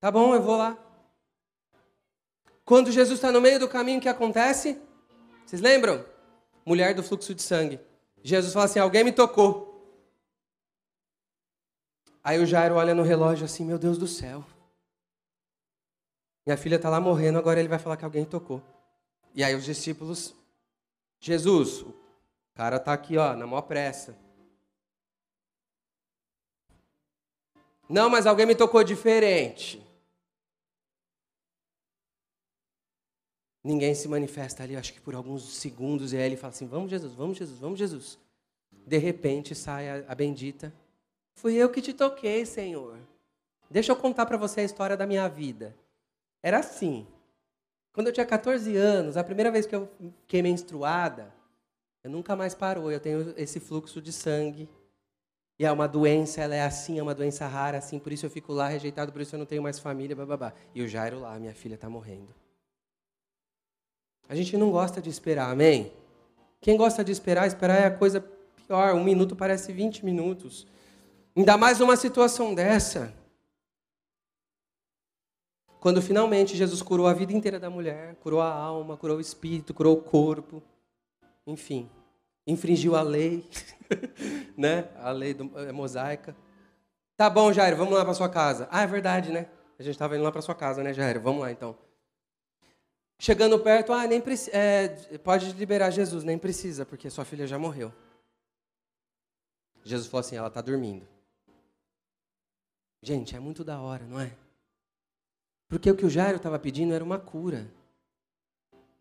Tá bom, eu vou lá. Quando Jesus está no meio do caminho, o que acontece? Vocês lembram? Mulher do fluxo de sangue. Jesus fala assim: alguém me tocou. Aí o Jairo olha no relógio assim: meu Deus do céu. Minha filha está lá morrendo, agora ele vai falar que alguém tocou. E aí os discípulos: Jesus, o cara está aqui, ó, na maior pressa. Não, mas alguém me tocou diferente. Ninguém se manifesta ali, acho que por alguns segundos, e aí ele fala assim: Vamos, Jesus, vamos, Jesus, vamos, Jesus. De repente sai a, a bendita: Fui eu que te toquei, Senhor. Deixa eu contar para você a história da minha vida. Era assim. Quando eu tinha 14 anos, a primeira vez que eu fiquei menstruada, eu nunca mais parou. Eu tenho esse fluxo de sangue. E é uma doença, ela é assim, é uma doença rara, assim, por isso eu fico lá rejeitado, por isso eu não tenho mais família, babá. E o Jairo lá, minha filha está morrendo. A gente não gosta de esperar, amém? Quem gosta de esperar, esperar é a coisa pior. Um minuto parece 20 minutos. Ainda mais numa situação dessa. Quando finalmente Jesus curou a vida inteira da mulher, curou a alma, curou o espírito, curou o corpo, enfim, infringiu a lei, né? A lei do, é, mosaica. Tá bom, Jairo, vamos lá para sua casa. Ah, é verdade, né? A gente estava indo lá para sua casa, né, Jairo? Vamos lá então. Chegando perto, ah, nem é, pode liberar Jesus, nem precisa, porque sua filha já morreu. Jesus falou assim: ela está dormindo. Gente, é muito da hora, não é? Porque o que o Jairo estava pedindo era uma cura.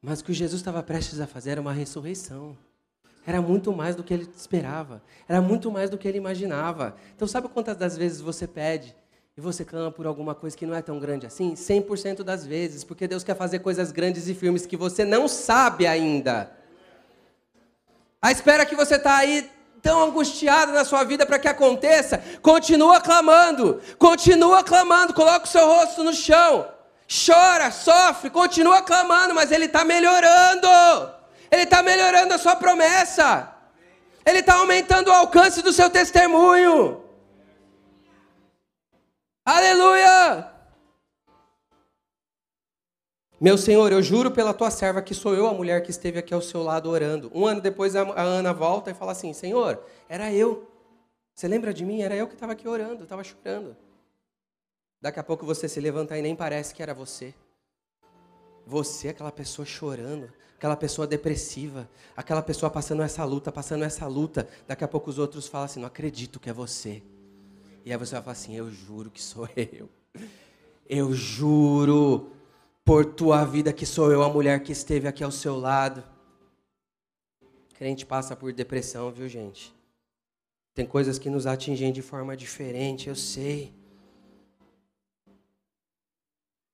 Mas o que Jesus estava prestes a fazer era uma ressurreição. Era muito mais do que ele esperava. Era muito mais do que ele imaginava. Então, sabe quantas das vezes você pede e você clama por alguma coisa que não é tão grande assim? 100% das vezes, porque Deus quer fazer coisas grandes e firmes que você não sabe ainda. A espera que você está aí tão angustiado na sua vida para que aconteça, continua clamando, continua clamando, coloca o seu rosto no chão, chora, sofre, continua clamando, mas Ele está melhorando, Ele está melhorando a sua promessa, Ele está aumentando o alcance do seu testemunho. Aleluia! Meu Senhor, eu juro pela tua serva que sou eu a mulher que esteve aqui ao seu lado orando. Um ano depois a Ana volta e fala assim: Senhor, era eu. Você lembra de mim? Era eu que estava aqui orando, estava chorando. Daqui a pouco você se levanta e nem parece que era você. Você, aquela pessoa chorando, aquela pessoa depressiva, aquela pessoa passando essa luta, passando essa luta. Daqui a pouco os outros falam assim: Não acredito que é você. E aí você vai falar assim: Eu juro que sou eu. Eu juro por tua vida que sou eu a mulher que esteve aqui ao seu lado. Crente passa por depressão, viu, gente? Tem coisas que nos atingem de forma diferente, eu sei.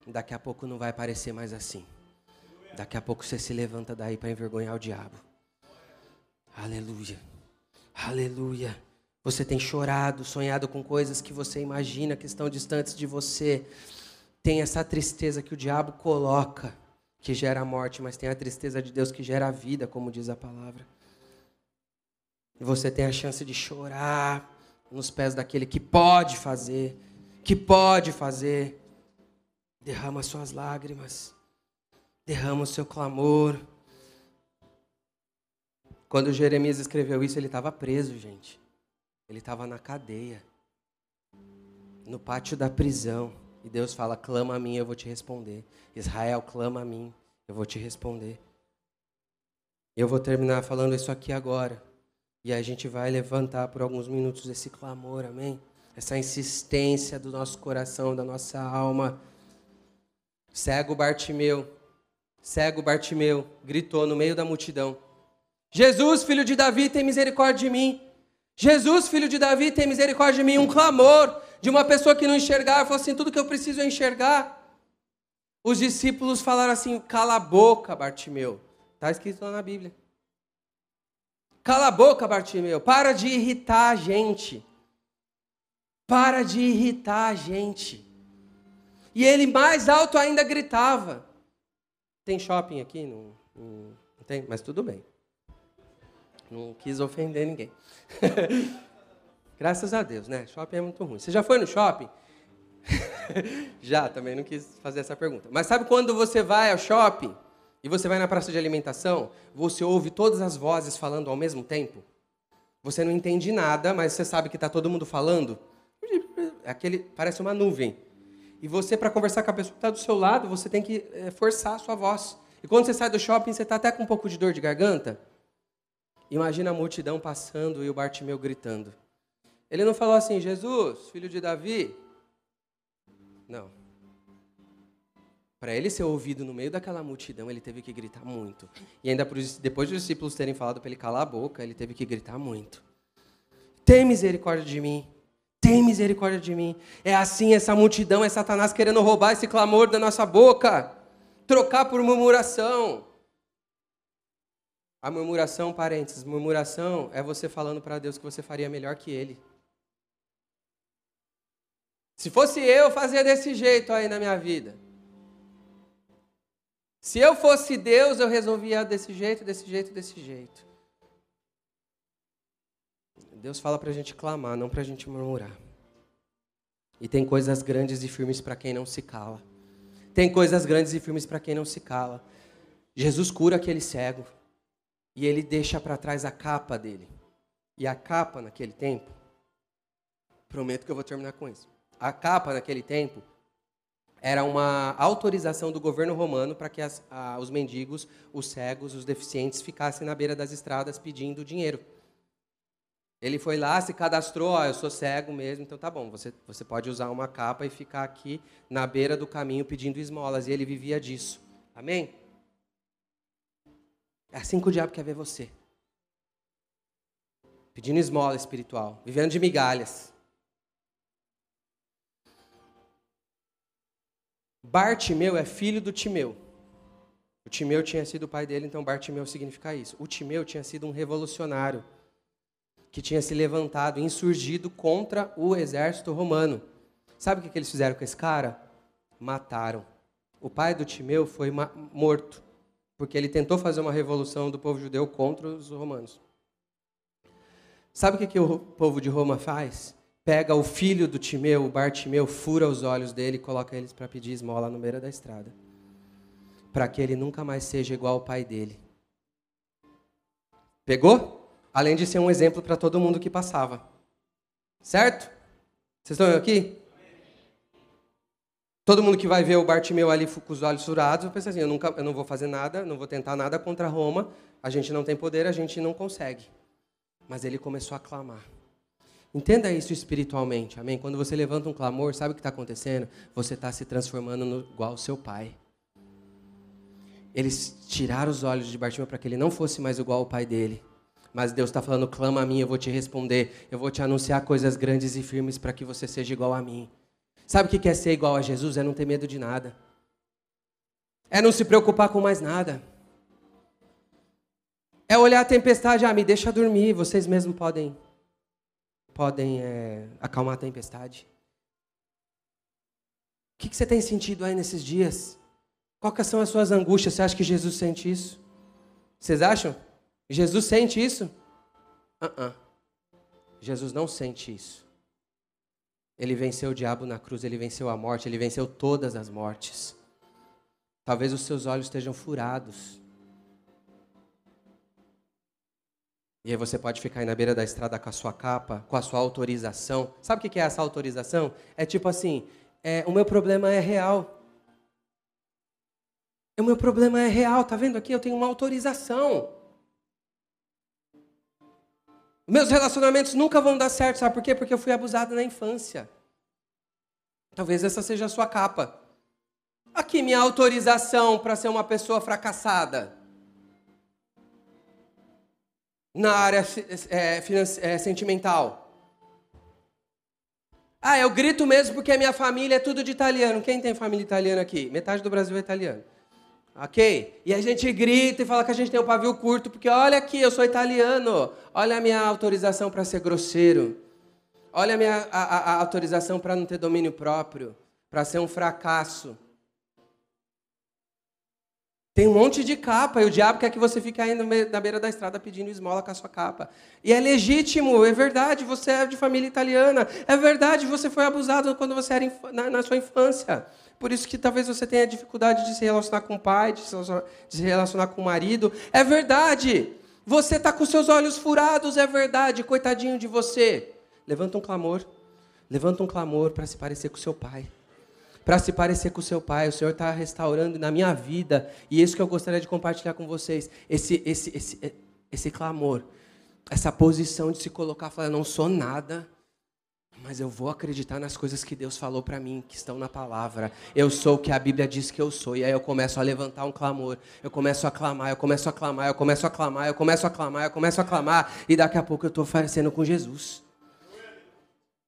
Daqui a pouco não vai parecer mais assim. Daqui a pouco você se levanta daí para envergonhar o diabo. Aleluia. Aleluia. Você tem chorado, sonhado com coisas que você imagina que estão distantes de você. Tem essa tristeza que o diabo coloca, que gera a morte, mas tem a tristeza de Deus que gera a vida, como diz a palavra. E você tem a chance de chorar nos pés daquele que pode fazer, que pode fazer. Derrama suas lágrimas, derrama o seu clamor. Quando Jeremias escreveu isso, ele estava preso, gente. Ele estava na cadeia, no pátio da prisão. E Deus fala: clama a mim, eu vou te responder. Israel, clama a mim, eu vou te responder. Eu vou terminar falando isso aqui agora. E a gente vai levantar por alguns minutos esse clamor, amém? Essa insistência do nosso coração, da nossa alma. Cego Bartimeu, cego Bartimeu, gritou no meio da multidão: Jesus, filho de Davi, tem misericórdia de mim. Jesus, filho de Davi, tem misericórdia de mim. Um clamor de uma pessoa que não enxergava, falou assim: tudo que eu preciso é enxergar. Os discípulos falaram assim: cala a boca, Bartimeu. Está escrito lá na Bíblia. Cala a boca, Bartimeu. Para de irritar a gente. Para de irritar a gente. E ele mais alto ainda gritava. Tem shopping aqui? Não, não, não tem? Mas tudo bem. Não quis ofender ninguém. Graças a Deus, né? Shopping é muito ruim. Você já foi no shopping? já, também não quis fazer essa pergunta. Mas sabe quando você vai ao shopping e você vai na praça de alimentação, você ouve todas as vozes falando ao mesmo tempo? Você não entende nada, mas você sabe que está todo mundo falando? Aquele parece uma nuvem. E você, para conversar com a pessoa que está do seu lado, você tem que é, forçar a sua voz. E quando você sai do shopping, você está até com um pouco de dor de garganta. Imagina a multidão passando e o Bartimeu gritando. Ele não falou assim, Jesus, filho de Davi. Não. Para ele ser ouvido no meio daquela multidão, ele teve que gritar muito. E ainda depois dos discípulos terem falado para ele calar a boca, ele teve que gritar muito. Tem misericórdia de mim. Tem misericórdia de mim. É assim essa multidão, é Satanás querendo roubar esse clamor da nossa boca. Trocar por murmuração. A murmuração, parênteses, murmuração é você falando para Deus que você faria melhor que Ele. Se fosse eu, fazia desse jeito aí na minha vida. Se eu fosse Deus, eu resolvia desse jeito, desse jeito, desse jeito. Deus fala para a gente clamar, não para a gente murmurar. E tem coisas grandes e firmes para quem não se cala. Tem coisas grandes e firmes para quem não se cala. Jesus cura aquele cego e ele deixa para trás a capa dele. E a capa naquele tempo, prometo que eu vou terminar com isso. A capa naquele tempo era uma autorização do governo romano para que as, a, os mendigos, os cegos, os deficientes ficassem na beira das estradas pedindo dinheiro. Ele foi lá, se cadastrou, eu sou cego mesmo, então tá bom, você, você pode usar uma capa e ficar aqui na beira do caminho pedindo esmolas. E ele vivia disso. Amém? É assim que o diabo quer ver você. Pedindo esmola espiritual, vivendo de migalhas. Bartimeu é filho do Timeu. O Timeu tinha sido o pai dele, então Bartimeu significa isso. O Timeu tinha sido um revolucionário que tinha se levantado, insurgido contra o exército romano. Sabe o que eles fizeram com esse cara? Mataram. O pai do Timeu foi morto, porque ele tentou fazer uma revolução do povo judeu contra os romanos. Sabe o que o povo de Roma faz? Pega o filho do Timeu, o Bartimeu, fura os olhos dele e coloca eles para pedir esmola no beira da estrada. Para que ele nunca mais seja igual ao pai dele. Pegou? Além de ser um exemplo para todo mundo que passava. Certo? Vocês estão aqui? Todo mundo que vai ver o Bartimeu ali com os olhos furados, pensa assim: eu, nunca, eu não vou fazer nada, não vou tentar nada contra Roma, a gente não tem poder, a gente não consegue. Mas ele começou a clamar. Entenda isso espiritualmente, amém? Quando você levanta um clamor, sabe o que está acontecendo? Você está se transformando no, igual ao seu pai. Eles tiraram os olhos de Bartimeu para que ele não fosse mais igual ao pai dele. Mas Deus está falando: clama a mim, eu vou te responder. Eu vou te anunciar coisas grandes e firmes para que você seja igual a mim. Sabe o que é ser igual a Jesus? É não ter medo de nada. É não se preocupar com mais nada. É olhar a tempestade, ah, me deixa dormir, vocês mesmos podem podem é, acalmar a tempestade? O que, que, você tem sentido aí nesses dias? Quais são as suas angústias? Você acha que Jesus sente isso? Vocês acham? Jesus sente isso? Uh -uh. Jesus não sente isso. Ele venceu o diabo na cruz, ele venceu a morte, ele venceu todas as mortes. Talvez os seus olhos estejam furados. E aí você pode ficar aí na beira da estrada com a sua capa, com a sua autorização. Sabe o que é essa autorização? É tipo assim, é, o meu problema é real. O meu problema é real, tá vendo aqui? Eu tenho uma autorização. Meus relacionamentos nunca vão dar certo, sabe por quê? Porque eu fui abusado na infância. Talvez essa seja a sua capa. Aqui minha autorização para ser uma pessoa fracassada na área é, é, sentimental. Ah, eu grito mesmo porque a minha família é tudo de italiano. Quem tem família italiana aqui? Metade do Brasil é italiano. Ok? E a gente grita e fala que a gente tem um pavio curto, porque olha aqui, eu sou italiano. Olha a minha autorização para ser grosseiro. Olha a minha a, a, a autorização para não ter domínio próprio, para ser um fracasso. Tem um monte de capa e o diabo quer que você fique aí na beira da estrada pedindo esmola com a sua capa. E é legítimo, é verdade, você é de família italiana. É verdade, você foi abusado quando você era na, na sua infância. Por isso que talvez você tenha dificuldade de se relacionar com o pai, de se relacionar, de se relacionar com o marido. É verdade. Você está com seus olhos furados, é verdade. Coitadinho de você. Levanta um clamor. Levanta um clamor para se parecer com seu pai para se parecer com o seu pai. O Senhor está restaurando na minha vida. E isso que eu gostaria de compartilhar com vocês. Esse, esse, esse, esse clamor. Essa posição de se colocar, falar, não sou nada. Mas eu vou acreditar nas coisas que Deus falou para mim, que estão na palavra. Eu sou o que a Bíblia diz que eu sou. E aí eu começo a levantar um clamor. Eu começo a clamar, eu começo a clamar, eu começo a clamar, eu começo a clamar, eu começo a clamar. E daqui a pouco eu estou parecendo com Jesus.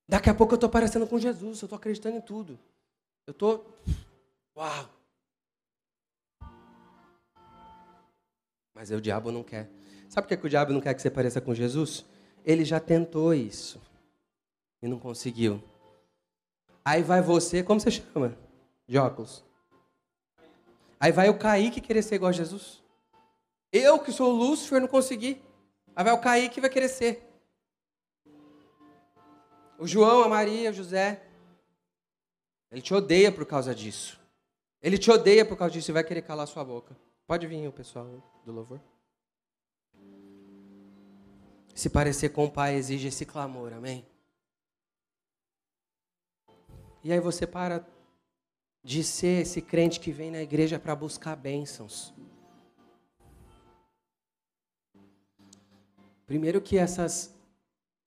Daqui a pouco eu estou parecendo com Jesus. Eu estou acreditando em tudo. Eu tô. Uau! Mas o diabo não quer. Sabe por que, que o diabo não quer que você pareça com Jesus? Ele já tentou isso e não conseguiu. Aí vai você, como você chama? De óculos. Aí vai o Kaique querer ser igual a Jesus. Eu, que sou o Lúcifer, não consegui. Aí vai o Kaique vai querer ser. O João, a Maria, o José. Ele te odeia por causa disso. Ele te odeia por causa disso e vai querer calar sua boca. Pode vir o pessoal do louvor. Se parecer com o Pai exige esse clamor, amém? E aí você para de ser esse crente que vem na igreja para buscar bênçãos. Primeiro que essas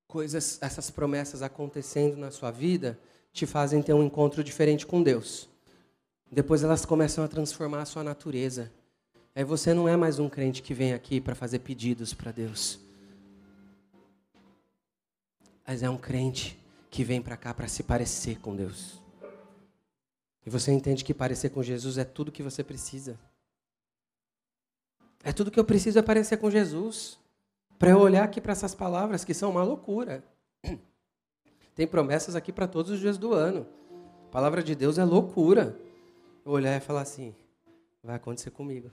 coisas, essas promessas acontecendo na sua vida, te fazem ter um encontro diferente com Deus. Depois elas começam a transformar a sua natureza. Aí você não é mais um crente que vem aqui para fazer pedidos para Deus. Mas é um crente que vem para cá para se parecer com Deus. E você entende que parecer com Jesus é tudo que você precisa. É tudo que eu preciso é parecer com Jesus. Para eu olhar aqui para essas palavras que são uma loucura. Tem promessas aqui para todos os dias do ano. A palavra de Deus é loucura. Eu olhar e falar assim: vai acontecer comigo.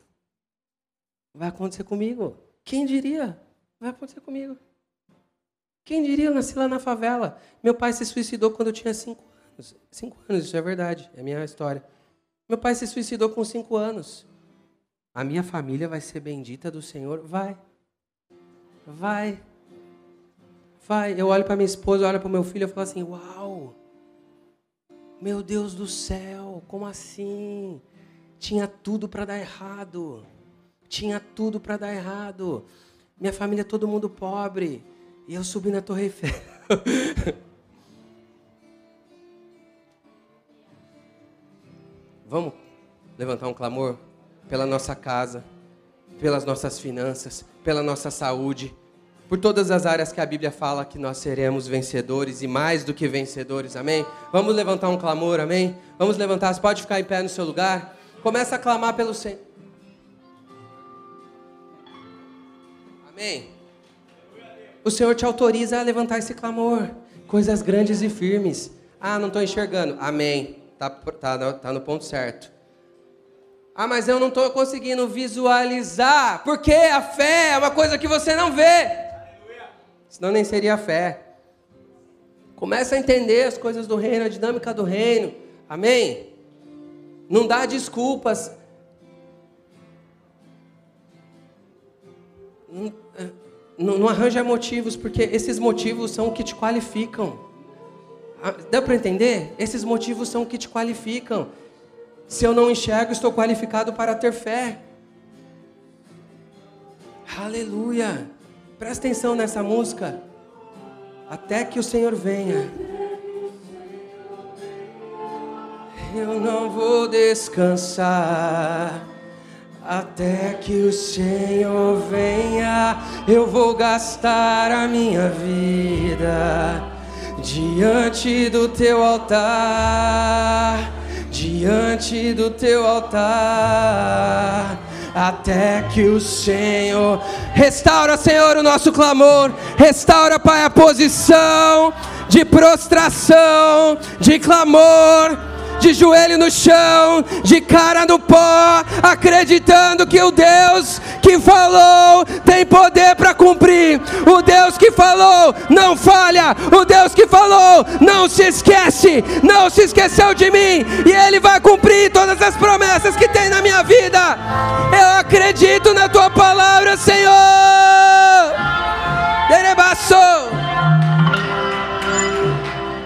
Vai acontecer comigo. Quem diria? Vai acontecer comigo. Quem diria? Eu nasci lá na favela. Meu pai se suicidou quando eu tinha cinco anos. Cinco anos, isso é verdade. É a minha história. Meu pai se suicidou com cinco anos. A minha família vai ser bendita do Senhor? Vai. Vai. Vai, eu olho para minha esposa, eu olho para o meu filho e falo assim: Uau! Meu Deus do céu, como assim? Tinha tudo para dar errado. Tinha tudo para dar errado. Minha família, todo mundo pobre. E eu subi na Torre Eiffel. Vamos levantar um clamor pela nossa casa, pelas nossas finanças, pela nossa saúde por todas as áreas que a Bíblia fala que nós seremos vencedores e mais do que vencedores, amém? Vamos levantar um clamor, amém? Vamos levantar, você pode ficar em pé no seu lugar? Começa a clamar pelo Senhor. Amém? O Senhor te autoriza a levantar esse clamor, coisas grandes e firmes. Ah, não estou enxergando. Amém. Tá, tá, tá no ponto certo. Ah, mas eu não estou conseguindo visualizar, porque a fé é uma coisa que você não vê senão nem seria fé. Começa a entender as coisas do reino, a dinâmica do reino. Amém? Não dá desculpas. Não, é, não, arranja motivos, porque esses motivos são o que te qualificam. Ah, dá para entender? Esses motivos são o que te qualificam. Se eu não enxergo, estou qualificado para ter fé. Aleluia. Presta atenção nessa música. Até que o Senhor venha. Eu não vou descansar. Até que o Senhor venha, eu vou gastar a minha vida diante do teu altar. diante do teu altar, até que o Senhor restaura, Senhor, o nosso clamor, restaura, Pai, a posição de prostração, de clamor de joelho no chão, de cara no pó, acreditando que o Deus que falou tem poder para cumprir. O Deus que falou não falha. O Deus que falou não se esquece, não se esqueceu de mim e ele vai cumprir todas as promessas que tem na minha vida. Eu acredito na tua palavra, Senhor. Derebaçou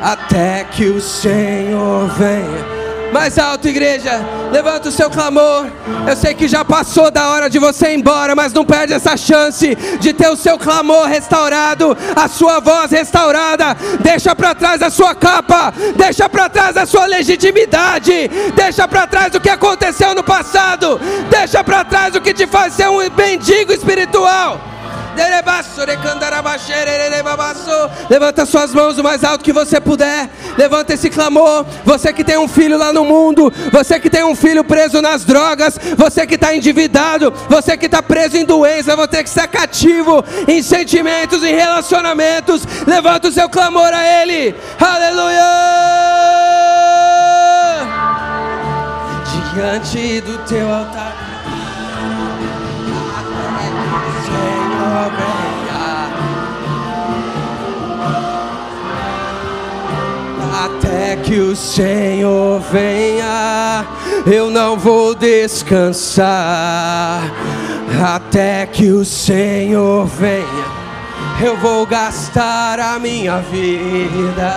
até que o Senhor venha. Mais alto, igreja, levanta o seu clamor. Eu sei que já passou da hora de você ir embora, mas não perde essa chance de ter o seu clamor restaurado, a sua voz restaurada. Deixa para trás a sua capa, deixa para trás a sua legitimidade, deixa para trás o que aconteceu no passado, deixa para trás o que te faz ser um mendigo espiritual. Levanta suas mãos o mais alto que você puder. Levanta esse clamor. Você que tem um filho lá no mundo. Você que tem um filho preso nas drogas. Você que está endividado. Você que está preso em doença. Você que está cativo em sentimentos, em relacionamentos. Levanta o seu clamor a Ele. Aleluia. Diante do teu altar. Até que o Senhor venha, eu não vou descansar. Até que o Senhor venha, eu vou gastar a minha vida.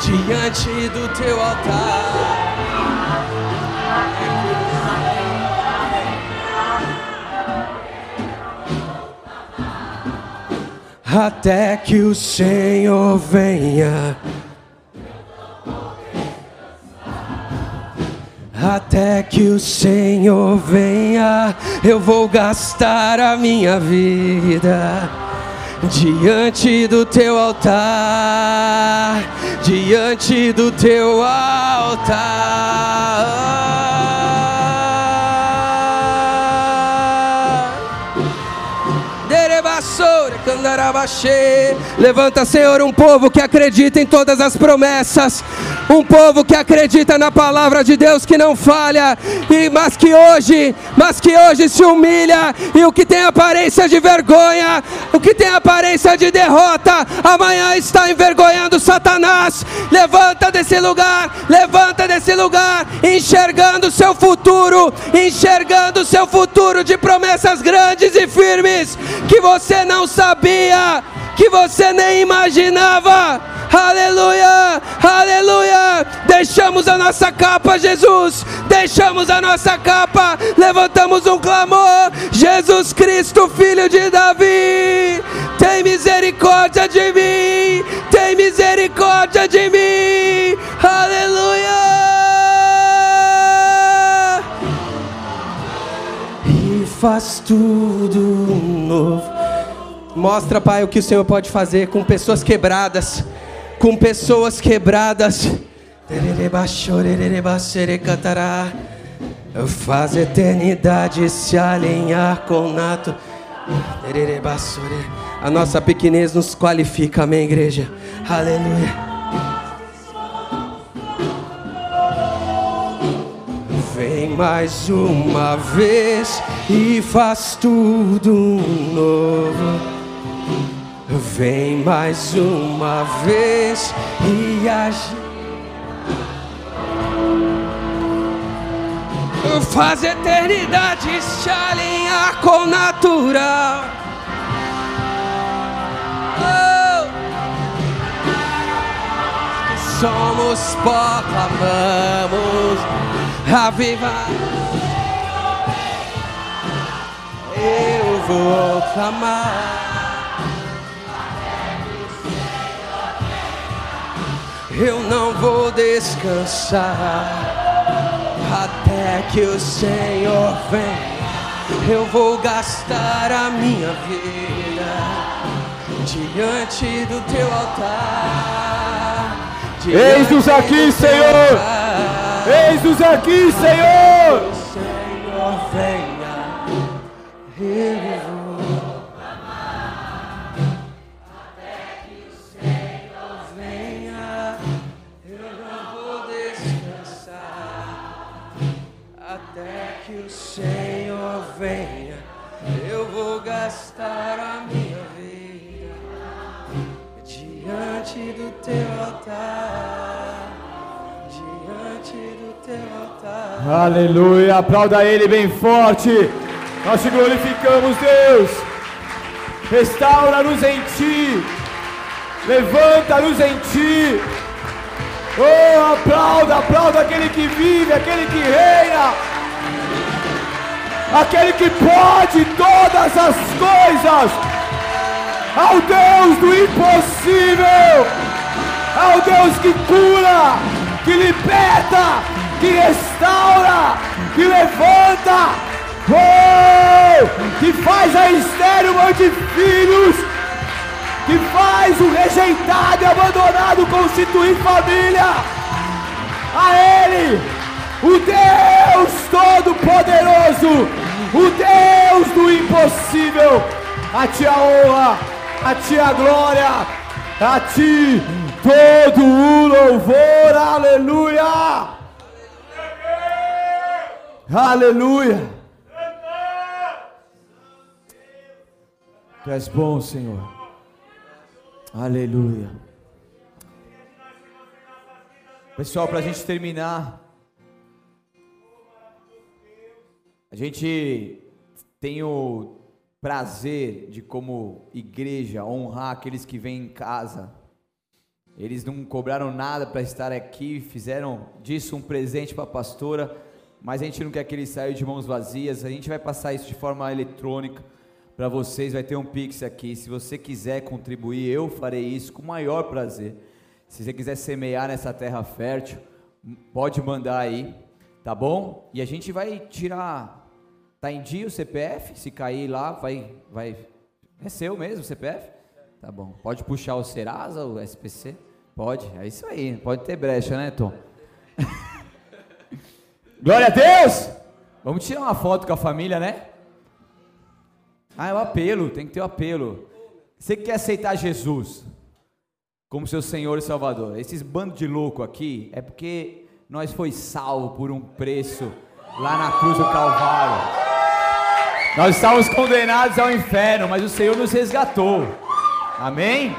Diante do teu altar. Até que o Senhor venha. Até que o Senhor venha, eu vou gastar a minha vida diante do teu altar, diante do teu altar. Levanta, Senhor, um povo que acredita em todas as promessas, um povo que acredita na palavra de Deus que não falha, e mas que hoje, mas que hoje se humilha. E o que tem aparência de vergonha, o que tem aparência de derrota, amanhã está envergonhando Satanás. Levanta desse lugar, levanta desse lugar, enxergando o seu futuro, enxergando o seu futuro de promessas grandes e firmes que você não sabia, que você nem imaginava. Aleluia, aleluia. Deixamos a nossa capa, Jesus. Deixamos a nossa capa. Levantamos um clamor. Jesus Cristo, filho de Davi. Tem misericórdia de mim. Tem misericórdia de mim. Aleluia. E faz tudo novo. Mostra, Pai, o que o Senhor pode fazer com pessoas quebradas com pessoas quebradas. Faz a eternidade se alinhar com nato. A nossa pequenez nos qualifica, amém, igreja. Aleluia. Vem mais uma vez e faz tudo novo. Vem mais uma vez e age. Faz eternidade se alinhar com natural. Oh. Somos pó, clamamos, avivar. Eu vou clamar. Eu não vou descansar até que o Senhor venha. Eu vou gastar a minha vida diante do teu altar. Eis-nos aqui, Senhor. Eis-nos aqui, Senhor. Senhor, venha. Eu gastar a minha vida diante do teu altar. Diante do teu altar. Aleluia. Aplauda Ele bem forte. Nós te glorificamos, Deus. Restaura-nos em Ti. Levanta-nos em Ti. Oh, aplauda, aplauda aquele que vive, aquele que reina. Aquele que pode todas as coisas. Ao Deus do impossível. Ao Deus que cura, que liberta, que restaura, que levanta. Oh, que faz a estéreo mãe de filhos que faz o rejeitado e abandonado constituir família. A Ele, o Deus Todo-Poderoso, o Deus do impossível, a Ti a honra, a Ti a glória, a Ti todo o louvor, aleluia. Aleluia. Tu és bom, Senhor. Aleluia. Pessoal, para a gente terminar, a gente tem o prazer de, como igreja, honrar aqueles que vêm em casa. Eles não cobraram nada para estar aqui, fizeram disso um presente para a pastora, mas a gente não quer que eles saiam de mãos vazias. A gente vai passar isso de forma eletrônica para vocês, vai ter um Pix aqui. Se você quiser contribuir, eu farei isso com o maior prazer. Se você quiser semear nessa terra fértil, pode mandar aí, tá bom? E a gente vai tirar. Tá em dia o CPF? Se cair lá, vai. vai é seu mesmo o CPF? Tá bom. Pode puxar o Serasa, o SPC? Pode, é isso aí. Pode ter brecha, né, Tom? Glória a Deus! Vamos tirar uma foto com a família, né? Ah, é o apelo, tem que ter o apelo. Você que quer aceitar Jesus como seu Senhor e Salvador, esses bandos de louco aqui, é porque nós foi salvo por um preço lá na cruz do Calvário. Nós estávamos condenados ao inferno, mas o Senhor nos resgatou. Amém?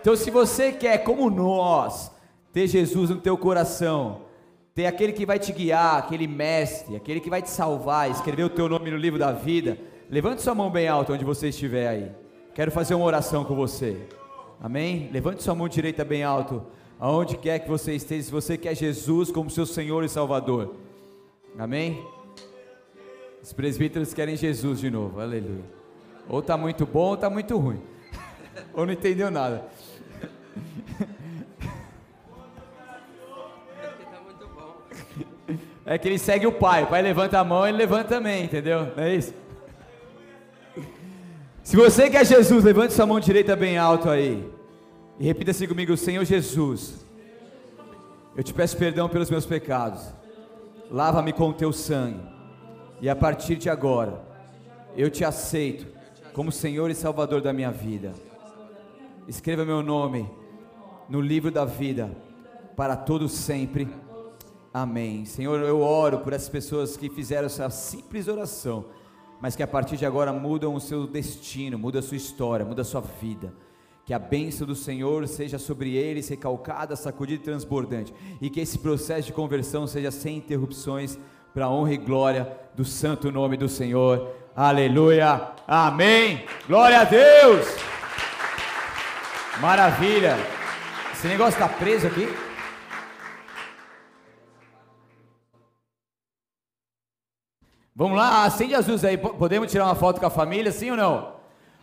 Então, se você quer, como nós, ter Jesus no teu coração, ter aquele que vai te guiar, aquele mestre, aquele que vai te salvar, escrever o teu nome no livro da vida, levante sua mão bem alta onde você estiver aí. Quero fazer uma oração com você. Amém? Levante sua mão direita bem alto, aonde quer que você esteja, se você quer Jesus como seu Senhor e Salvador. Amém? Os presbíteros querem Jesus de novo, aleluia. Ou está muito bom ou está muito ruim. ou não entendeu nada. É que ele segue o pai. O pai levanta a mão, ele levanta também, entendeu? Não é isso? Se você quer Jesus, levante sua mão direita bem alto aí. E repita assim comigo: Senhor Jesus, eu te peço perdão pelos meus pecados. Lava-me com o teu sangue. E a partir de agora, eu te aceito como Senhor e Salvador da minha vida. Escreva meu nome no livro da vida para todo sempre. Amém. Senhor, eu oro por essas pessoas que fizeram essa simples oração, mas que a partir de agora mudam o seu destino, muda a sua história, muda a sua vida. Que a bênção do Senhor seja sobre eles, recalcada, sacudida e transbordante. E que esse processo de conversão seja sem interrupções, para a honra e glória do santo nome do Senhor. Aleluia. Amém. Glória a Deus. Maravilha. Esse negócio está preso aqui? Vamos lá, acende as luzes aí. Podemos tirar uma foto com a família, sim ou não?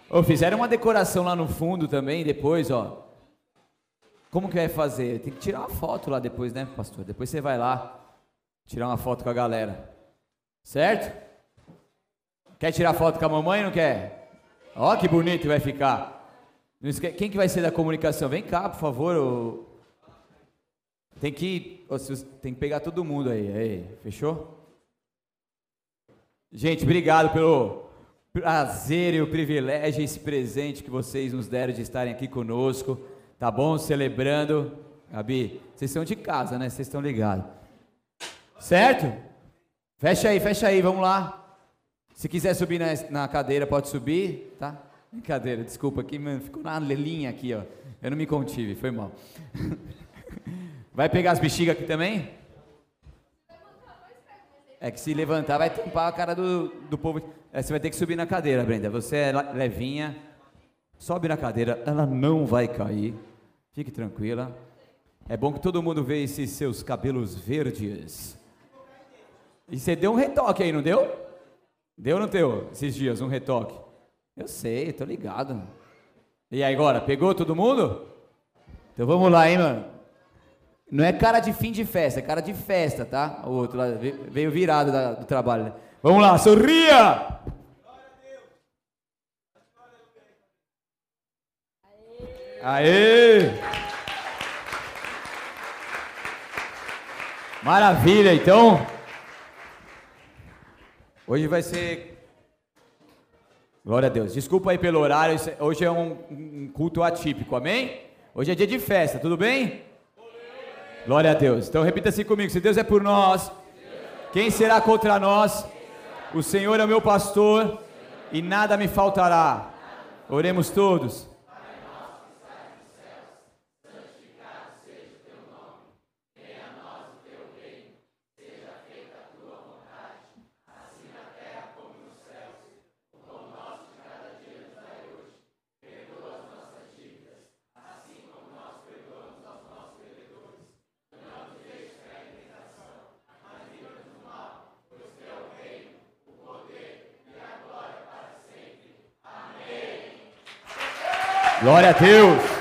Ou fizeram uma decoração lá no fundo também, depois, ó. Como que vai fazer? Tem que tirar uma foto lá depois, né, pastor? Depois você vai lá tirar uma foto com a galera. Certo? Quer tirar foto com a mamãe, não quer? Ó que bonito vai ficar. Quem que vai ser da comunicação? Vem cá, por favor. Tem que, tem que pegar todo mundo aí, aí, fechou? Gente, obrigado pelo prazer e o privilégio, esse presente que vocês nos deram de estarem aqui conosco, tá bom? Celebrando. Gabi, vocês são de casa, né? Vocês estão ligados. Certo? Fecha aí, fecha aí, vamos lá. Se quiser subir na, na cadeira, pode subir, tá? Brincadeira, desculpa aqui, mano, ficou na linha aqui, ó. Eu não me contive, foi mal. Vai pegar as bexigas aqui também? É que se levantar vai tampar a cara do, do povo. É, você vai ter que subir na cadeira, Brenda. Você é levinha. Sobe na cadeira, ela não vai cair. Fique tranquila. É bom que todo mundo veja esses seus cabelos verdes. E você deu um retoque aí, não deu? Deu ou não deu? Esses dias, um retoque. Eu sei, tô ligado. E aí agora, pegou todo mundo? Então vamos lá, hein, mano. Não é cara de fim de festa, é cara de festa, tá? O outro lá veio virado da, do trabalho. Vamos lá, sorria! Aê! Maravilha, então. Hoje vai ser. Glória a Deus. Desculpa aí pelo horário. Hoje é um, um culto atípico, amém? Hoje é dia de festa, tudo bem? Glória a Deus. Então repita assim comigo: se Deus é por nós, quem será contra nós? O Senhor é o meu pastor e nada me faltará. Oremos todos. Glória a Deus.